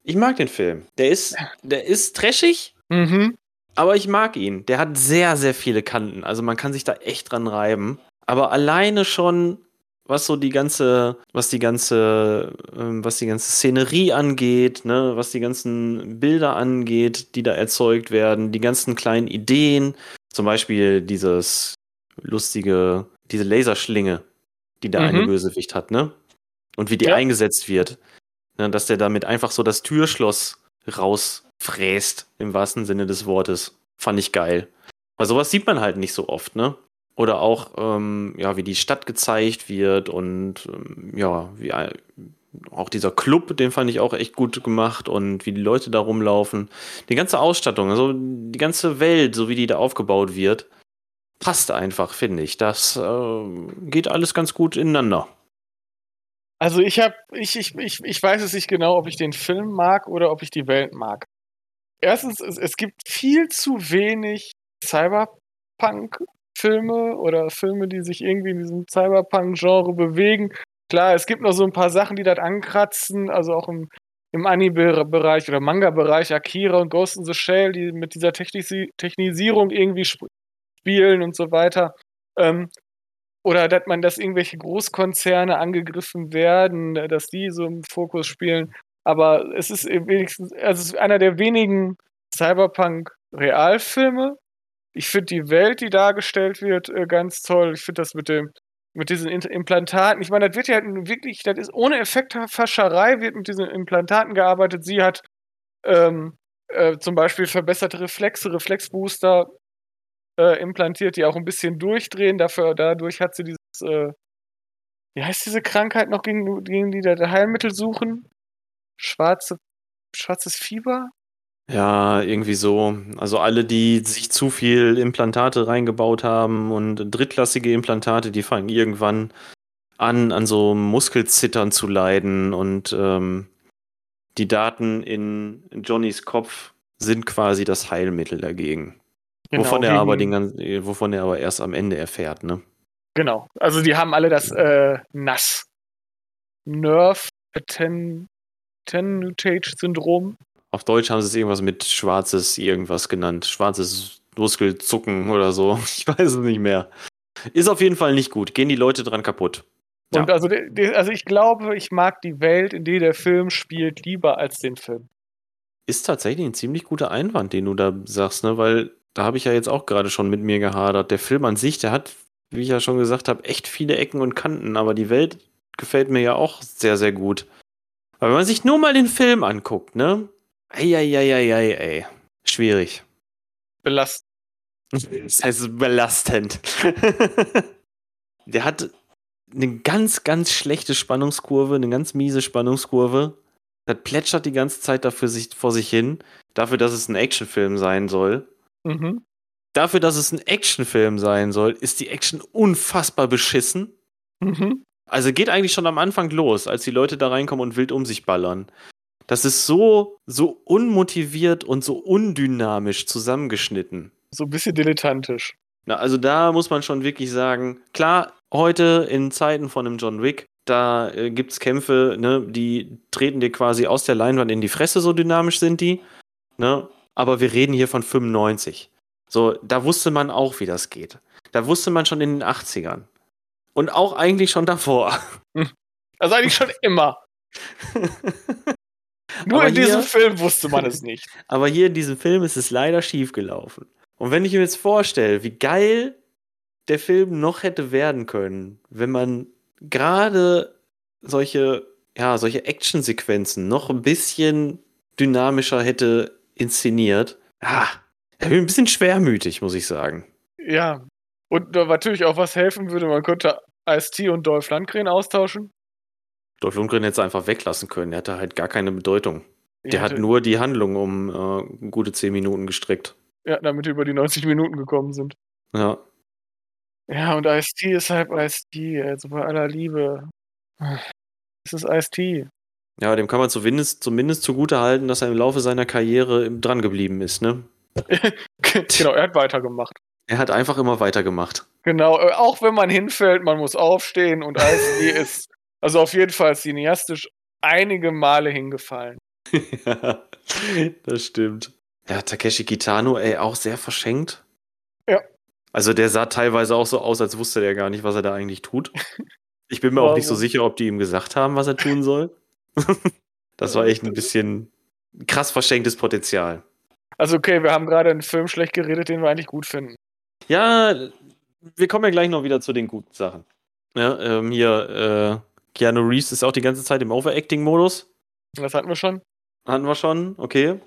ich mag den Film. Der ist, der ist trashig, Mhm. Aber ich mag ihn. Der hat sehr, sehr viele Kanten. Also man kann sich da echt dran reiben. Aber alleine schon, was so die ganze, was die ganze, ähm, was die ganze Szenerie angeht, ne, was die ganzen Bilder angeht, die da erzeugt werden, die ganzen kleinen Ideen, zum Beispiel dieses lustige, diese Laserschlinge, die der eine Mhm. Bösewicht hat, ne? Und wie die Ja. eingesetzt wird. Ne, dass der damit einfach so das Türschloss rausfräst, im wahrsten Sinne des Wortes. Fand ich geil. Weil sowas sieht man halt nicht so oft, ne? Oder auch, ähm, ja, wie die Stadt gezeigt wird und ähm, ja, wie auch dieser Club, den fand ich auch echt gut gemacht und wie die Leute da rumlaufen. Die ganze Ausstattung, also die ganze Welt, so wie die da aufgebaut wird, passt einfach, finde ich. Das äh, geht alles ganz gut ineinander. Also ich habe, ich, ich, ich, ich weiß es nicht genau, ob ich den Film mag oder ob ich die Welt mag. Erstens, es, es gibt viel zu wenig Cyberpunk-Filme oder Filme, die sich irgendwie in diesem Cyberpunk-Genre bewegen. Klar, es gibt noch so ein paar Sachen, die das ankratzen, also auch im, im Anime-Bereich oder Manga-Bereich, Akira und Ghost in the Shell, die mit dieser Technisi Technisierung irgendwie sp spielen und so weiter. Ähm, oder dass man, dass irgendwelche Großkonzerne angegriffen werden, dass die so im Fokus spielen. Aber es ist wenigstens, also es ist einer der wenigen Cyberpunk-Realfilme. Ich finde die Welt, die dargestellt wird, äh, ganz toll. Ich finde das mit dem, mit diesen Implantaten. Ich meine, das wird ja wirklich, das ist ohne Effektfascherei wird mit diesen Implantaten gearbeitet. Sie hat ähm, äh, zum Beispiel verbesserte Reflexe, Reflexbooster äh, implantiert, die auch ein bisschen durchdrehen. Dafür, dadurch hat sie dieses, äh, wie heißt diese Krankheit noch, gegen, gegen die da Heilmittel suchen? Schwarze, schwarzes Fieber? Ja, irgendwie so. Also alle, die sich zu viel Implantate reingebaut haben und drittklassige Implantate, die fangen irgendwann an, an so Muskelzittern zu leiden und ähm, die Daten in Johnnys Kopf sind quasi das Heilmittel dagegen. wovon er aber den ganzen, äh, wovon er aber erst am Ende erfährt, ne? Genau. Also die haben alle das äh, NAS. Nerve Atten Attenuate Syndrom. Auf Deutsch haben sie es irgendwas mit schwarzes irgendwas genannt. Schwarzes Muskelzucken oder so. Ich weiß es nicht mehr. Ist auf jeden Fall nicht gut. Gehen die Leute dran kaputt. Ja. Und also, also ich glaube, ich mag die Welt, in der der Film spielt, lieber als den Film. Ist tatsächlich ein ziemlich guter Einwand, den du da sagst, ne? Weil da habe ich ja jetzt auch gerade schon mit mir gehadert. Der Film an sich, der hat, wie ich ja schon gesagt habe, echt viele Ecken und Kanten, aber die Welt gefällt mir ja auch sehr, sehr gut. Aber wenn man sich nur mal den Film anguckt, ne? Eieieiei, ey. Schwierig. Belastend. Das heißt belastend. Der hat eine ganz, ganz schlechte Spannungskurve, eine ganz miese Spannungskurve. Das plätschert die ganze Zeit dafür sich, vor sich hin. Dafür, dass es ein Actionfilm sein soll. Mhm. Dafür, dass es ein Actionfilm sein soll, ist die Action unfassbar beschissen. Mhm. Also geht eigentlich schon am Anfang los, als die Leute da reinkommen und wild um sich ballern. Das ist so, so unmotiviert und so undynamisch zusammengeschnitten. So ein bisschen dilettantisch. Na, also da muss man schon wirklich sagen, klar, heute in Zeiten von einem John Wick, da äh, gibt es Kämpfe, ne, die treten dir quasi aus der Leinwand in die Fresse, so dynamisch sind die. Ne? Aber wir reden hier von 95. So, da wusste man auch, wie das geht. Da wusste man schon in den 80ern. Und auch eigentlich schon davor. Also eigentlich schon immer. Nur Aber in diesem hier- Film wusste man es nicht. Aber hier in diesem Film ist es leider schief gelaufen. Und wenn ich mir jetzt vorstelle, wie geil der Film noch hätte werden können, wenn man gerade solche ja, solche Actionsequenzen noch ein bisschen dynamischer hätte inszeniert. Ah, er ein bisschen schwermütig, muss ich sagen. Ja. Und natürlich auch was helfen würde, man könnte Ice-T und Dolph Lundgren austauschen. Dolph Lundgren hätte es einfach weglassen können. Er hatte halt gar keine Bedeutung. Der hat nur die Handlung um äh, gute 10 Minuten gestreckt. Ja, damit wir über die 90 Minuten gekommen sind. Ja. Ja, und Ice-T ist halt Ice-T, also bei aller Liebe. Es ist Ice-T. Ja, dem kann man zumindest, zumindest zugute halten, dass er im Laufe seiner Karriere dran geblieben ist, ne? genau, er hat weitergemacht. Er hat einfach immer weitergemacht. Genau, äh, auch wenn man hinfällt, man muss aufstehen und Ice-T ist, also auf jeden Fall cineastisch einige Male hingefallen. ja, das stimmt. Ja, Takeshi Kitano, ey, auch sehr verschenkt. Ja. Also der sah teilweise auch so aus, als wusste der gar nicht, was er da eigentlich tut. Ich bin mir auch nicht so sicher, ob die ihm gesagt haben, was er tun soll. das war echt ein bisschen krass verschenktes Potenzial. Also okay, wir haben gerade einen Film schlecht geredet, den wir eigentlich gut finden. Ja, wir kommen ja gleich noch wieder zu den guten Sachen. Ja, ähm, hier, äh, Keanu Reeves ist auch die ganze Zeit im Overacting-Modus. Das hatten wir schon. Hatten wir schon, okay.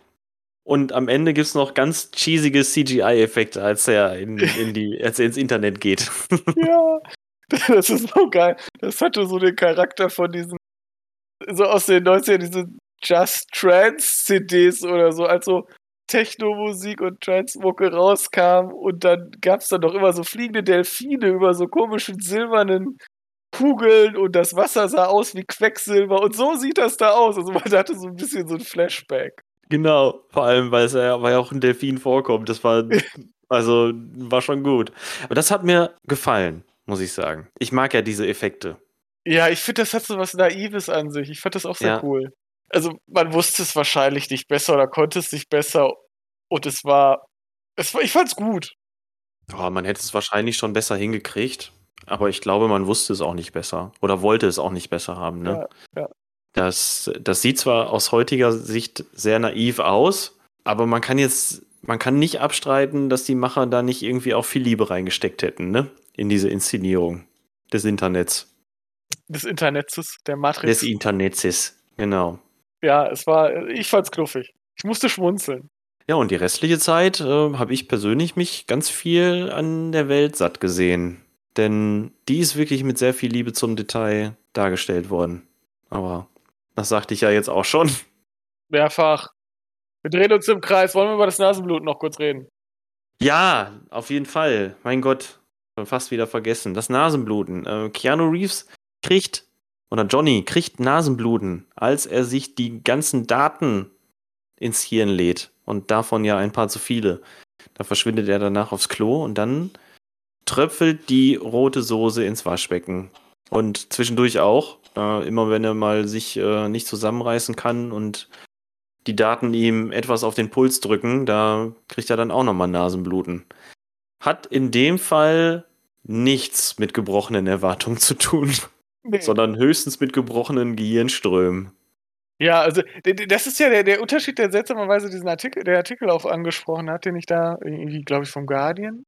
Und am Ende gibt es noch ganz cheesige CGI-Effekte, als er in, in die, als er ins Internet geht. ja, das ist so geil. Das hatte so den Charakter von diesen, so aus den 90ern, diese Just Trance CDs oder so, also Techno-Musik und Trance-Mucke rauskam und dann gab es dann doch immer so fliegende Delfine über so komischen silbernen Kugeln und das Wasser sah aus wie Quecksilber und so sieht das da aus. Also man hatte so ein bisschen so ein Flashback. Genau, vor allem, weil es ja, weil ja auch ein Delfin vorkommt. Das war, also, war schon gut. Aber das hat mir gefallen, muss ich sagen. Ich mag ja diese Effekte. Ja, ich finde, das hat so was Naives an sich. Ich fand das auch sehr ja. cool. Also, man wusste es wahrscheinlich nicht besser oder konnte es nicht besser. Und es war, es war ich fand's gut. Ja, man hätte es wahrscheinlich schon besser hingekriegt. Aber ich glaube, man wusste es auch nicht besser. Oder wollte es auch nicht besser haben, ne? Ja, ja. Das, das sieht zwar aus heutiger Sicht sehr naiv aus, aber man kann jetzt, man kann nicht abstreiten, dass die Macher da nicht irgendwie auch viel Liebe reingesteckt hätten, ne? In diese Inszenierung des Internets. Des Internets, der Matrix. Des Internets, genau. Ja, es war, ich fand's knuffig. Ich musste schmunzeln. Ja, und die restliche Zeit äh, habe ich persönlich mich ganz viel an der Welt satt gesehen. Denn die ist wirklich mit sehr viel Liebe zum Detail dargestellt worden. Aber das sagte ich ja jetzt auch schon. Mehrfach. Wir drehen uns im Kreis. Wollen wir über das Nasenblut noch kurz reden? Ja, auf jeden Fall. Mein Gott, schon fast wieder vergessen. Das Nasenbluten. Äh, Keanu Reeves kriegt, oder Johnny kriegt Nasenbluten, als er sich die ganzen Daten ins Hirn lädt. Und davon ja ein paar zu viele. Da verschwindet er danach aufs Klo und dann tröpfelt die rote Soße ins Waschbecken. Und zwischendurch auch. Äh, immer wenn er mal sich äh, nicht zusammenreißen kann und die Daten ihm etwas auf den Puls drücken, da kriegt er dann auch nochmal Nasenbluten. Hat in dem Fall nichts mit gebrochenen Erwartungen zu tun, nee. sondern höchstens mit gebrochenen Gehirnströmen. Ja, also das ist ja der, der Unterschied, der seltsamerweise diesen Artikel, der Artikel auch angesprochen hat, den ich da irgendwie, glaube ich, vom Guardian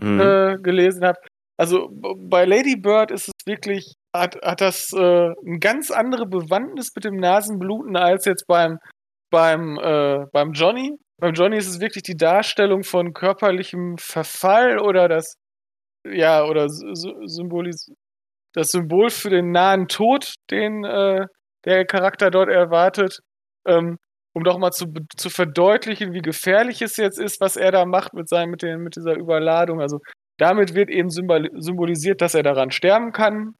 mhm. äh, gelesen habe. Also bei Lady Bird ist es wirklich, hat, hat das äh, eine ganz andere Bewandtnis mit dem Nasenbluten als jetzt beim, beim, äh, beim Johnny. Beim Johnny ist es wirklich die Darstellung von körperlichem Verfall oder das, ja, oder Symbolis das Symbol für den nahen Tod, den äh, der Charakter dort erwartet. Ähm, um doch mal zu, zu verdeutlichen, wie gefährlich es jetzt ist, was er da macht mit, seinem, mit, den, mit dieser Überladung. Also damit wird eben symbolisiert, dass er daran sterben kann.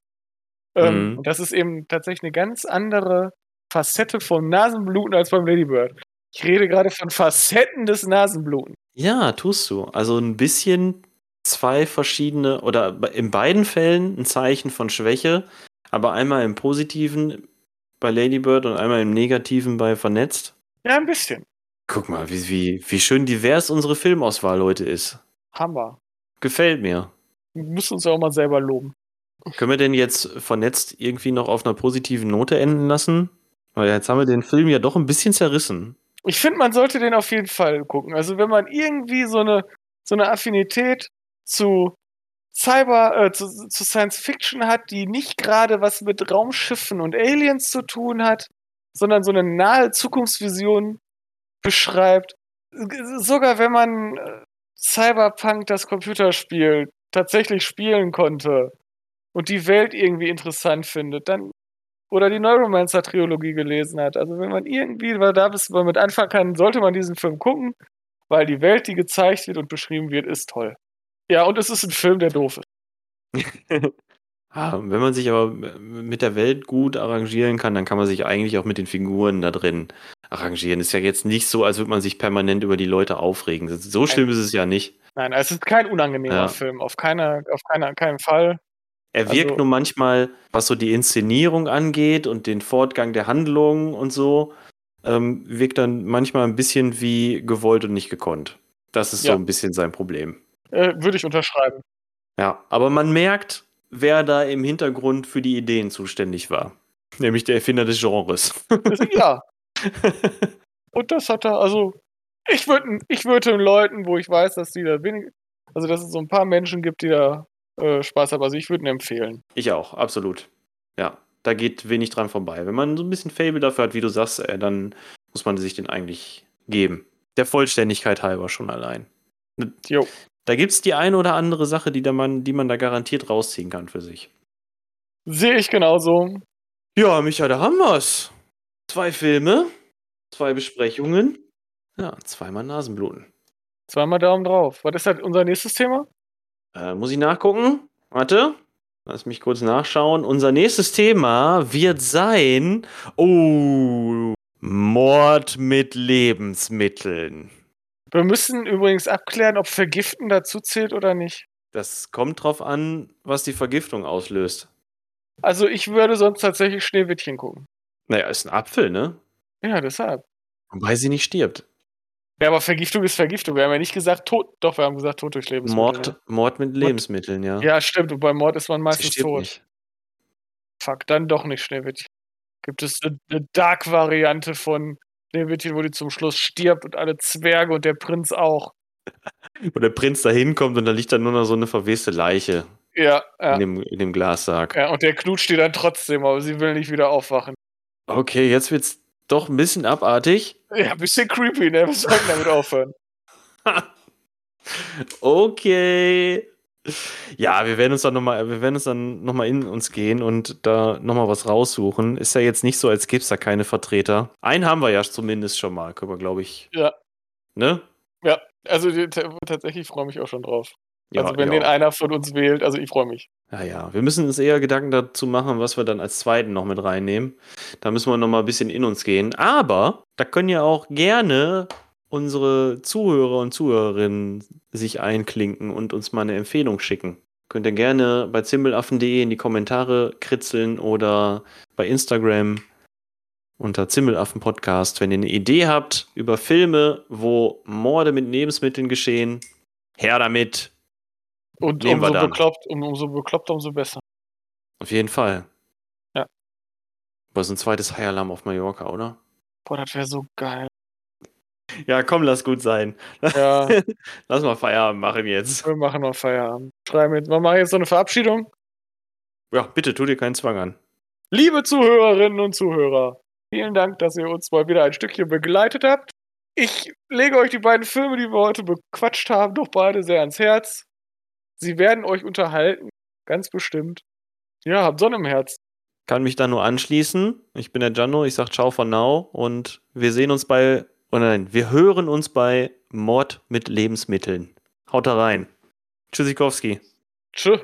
Ähm, mhm. Das ist eben tatsächlich eine ganz andere Facette vom Nasenbluten als beim Ladybird. Ich rede gerade von Facetten des Nasenbluten. Ja, tust du. Also ein bisschen zwei verschiedene oder in beiden Fällen ein Zeichen von Schwäche, aber einmal im positiven bei Ladybird und einmal im negativen bei Vernetzt. Ja, ein bisschen. Guck mal, wie, wie, wie schön divers unsere Filmauswahl heute ist. Hammer. Gefällt mir. Wir müssen uns auch mal selber loben. Können wir denn jetzt vernetzt irgendwie noch auf einer positiven Note enden lassen? Weil jetzt haben wir den Film ja doch ein bisschen zerrissen. Ich finde, man sollte den auf jeden Fall gucken. Also wenn man irgendwie so eine, so eine Affinität zu Cyber, äh, zu, zu Science Fiction hat, die nicht gerade was mit Raumschiffen und Aliens zu tun hat, sondern so eine nahe Zukunftsvision beschreibt. Sogar wenn man äh, Cyberpunk, das Computerspiel, tatsächlich spielen konnte und die Welt irgendwie interessant findet, dann oder die Neuromancer-Trilogie gelesen hat. Also wenn man irgendwie da bis man mit anfangen kann, sollte man diesen Film gucken, weil die Welt, die gezeigt wird und beschrieben wird, ist toll. Ja, und es ist ein Film, der doof ist. ah, wenn man sich aber mit der Welt gut arrangieren kann, dann kann man sich eigentlich auch mit den Figuren da drin arrangieren. Ist ja jetzt nicht so, als würde man sich permanent über die Leute aufregen. So schlimm ist es ja nicht. Nein, es ist kein unangenehmer ja. Film, auf, keiner, auf keiner, keinen Fall. Er wirkt also, nur manchmal, was so die Inszenierung angeht und den Fortgang der Handlung und so, ähm, wirkt dann manchmal ein bisschen wie gewollt und nicht gekonnt. Das ist ja. so ein bisschen sein Problem. Äh, Würde ich unterschreiben. Ja, aber man merkt, wer da im Hintergrund für die Ideen zuständig war. Nämlich der Erfinder des Genres. ja. Und das hat er, also, ich würde ich würd den Leuten, wo ich weiß, dass die da wenig, also dass es so ein paar Menschen gibt, die da äh, Spaß haben, also ich würde ihn empfehlen. Ich auch, absolut. Ja, da geht wenig dran vorbei. Wenn man so ein bisschen Fable dafür hat, wie du sagst, ey, dann muss man sich den eigentlich geben. Der Vollständigkeit halber schon allein. Jo. Da gibt es die eine oder andere Sache, die, da man, die man da garantiert rausziehen kann für sich. Sehe ich genauso. Ja, Micha, da haben wir's. Zwei Filme, zwei Besprechungen. Ja, zweimal Nasenbluten. Zweimal Daumen drauf. Was ist halt unser nächstes Thema? Äh, muss ich nachgucken? Warte. Lass mich kurz nachschauen. Unser nächstes Thema wird sein. Oh. Mord mit Lebensmitteln. Wir müssen übrigens abklären, ob Vergiften dazu zählt oder nicht. Das kommt drauf an, was die Vergiftung auslöst. Also ich würde sonst tatsächlich Schneewittchen gucken. Naja, ist ein Apfel, ne? Ja, deshalb. Wobei sie nicht stirbt. Ja, aber Vergiftung ist Vergiftung. Wir haben ja nicht gesagt Tod. Doch, wir haben gesagt Tod durch Lebensmittel. Mord, ne? Mord mit Lebensmitteln, ja. Ja, stimmt. Und bei Mord ist man meistens tot. Nicht. Fuck, dann doch nicht Schneewittchen. Gibt es eine Dark-Variante von Schneewittchen, wo die zum Schluss stirbt und alle Zwerge und der Prinz auch. Wo der Prinz da hinkommt und da liegt dann nur noch so eine verweste Leiche. Ja, ja. In dem, in dem Glassarg. Ja, und der Knut steht dann trotzdem, aber sie will nicht wieder aufwachen. Okay, jetzt wird's doch ein bisschen abartig. Ja, ein bisschen creepy, ne? Wir sollten damit aufhören. okay. Ja, wir werden uns dann nochmal, wir werden uns dann nochmal in uns gehen und da nochmal was raussuchen. Ist ja jetzt nicht so, als gäbe es da keine Vertreter. Einen haben wir ja zumindest schon mal, können wir, glaube ich. Ja. Ne? Ja, also tatsächlich freue ich mich auch schon drauf. Ja, also wenn den einer von uns wählt, also ich freue mich. Ja, ja. Wir müssen uns eher Gedanken dazu machen, was wir dann als zweiten noch mit reinnehmen. Da müssen wir noch mal ein bisschen in uns gehen. Aber da können ja auch gerne unsere Zuhörer und Zuhörerinnen sich einklinken und uns mal eine Empfehlung schicken. Könnt ihr gerne bei zimbelaffen.de in die Kommentare kritzeln oder bei Instagram unter Zimmelaffen Podcast. Wenn ihr eine Idee habt über Filme, wo Morde mit Lebensmitteln geschehen, her damit. Und umso bekloppt, um, umso bekloppt, umso besser. Auf jeden Fall. Ja. Aber so ein zweites High Alarm auf Mallorca, oder? Boah, das wäre so geil. Ja, komm, lass gut sein. Ja. lass mal Feierabend machen jetzt. Wir machen mal Feierabend. Schreiben jetzt, wir machen jetzt so eine Verabschiedung. Ja, bitte, tu dir keinen Zwang an. Liebe Zuhörerinnen und Zuhörer, vielen Dank, dass ihr uns mal wieder ein Stückchen begleitet habt. Ich lege euch die beiden Filme, die wir heute bequatscht haben, doch beide sehr ans Herz. Sie werden euch unterhalten, ganz bestimmt. Ja, habt Sonne im Herz. Kann mich da nur anschließen. Ich bin der Gianno, ich sag ciao for now und wir sehen uns bei, oh nein, wir hören uns bei Mord mit Lebensmitteln. Haut da rein. Tschüssikowski. Tschüss.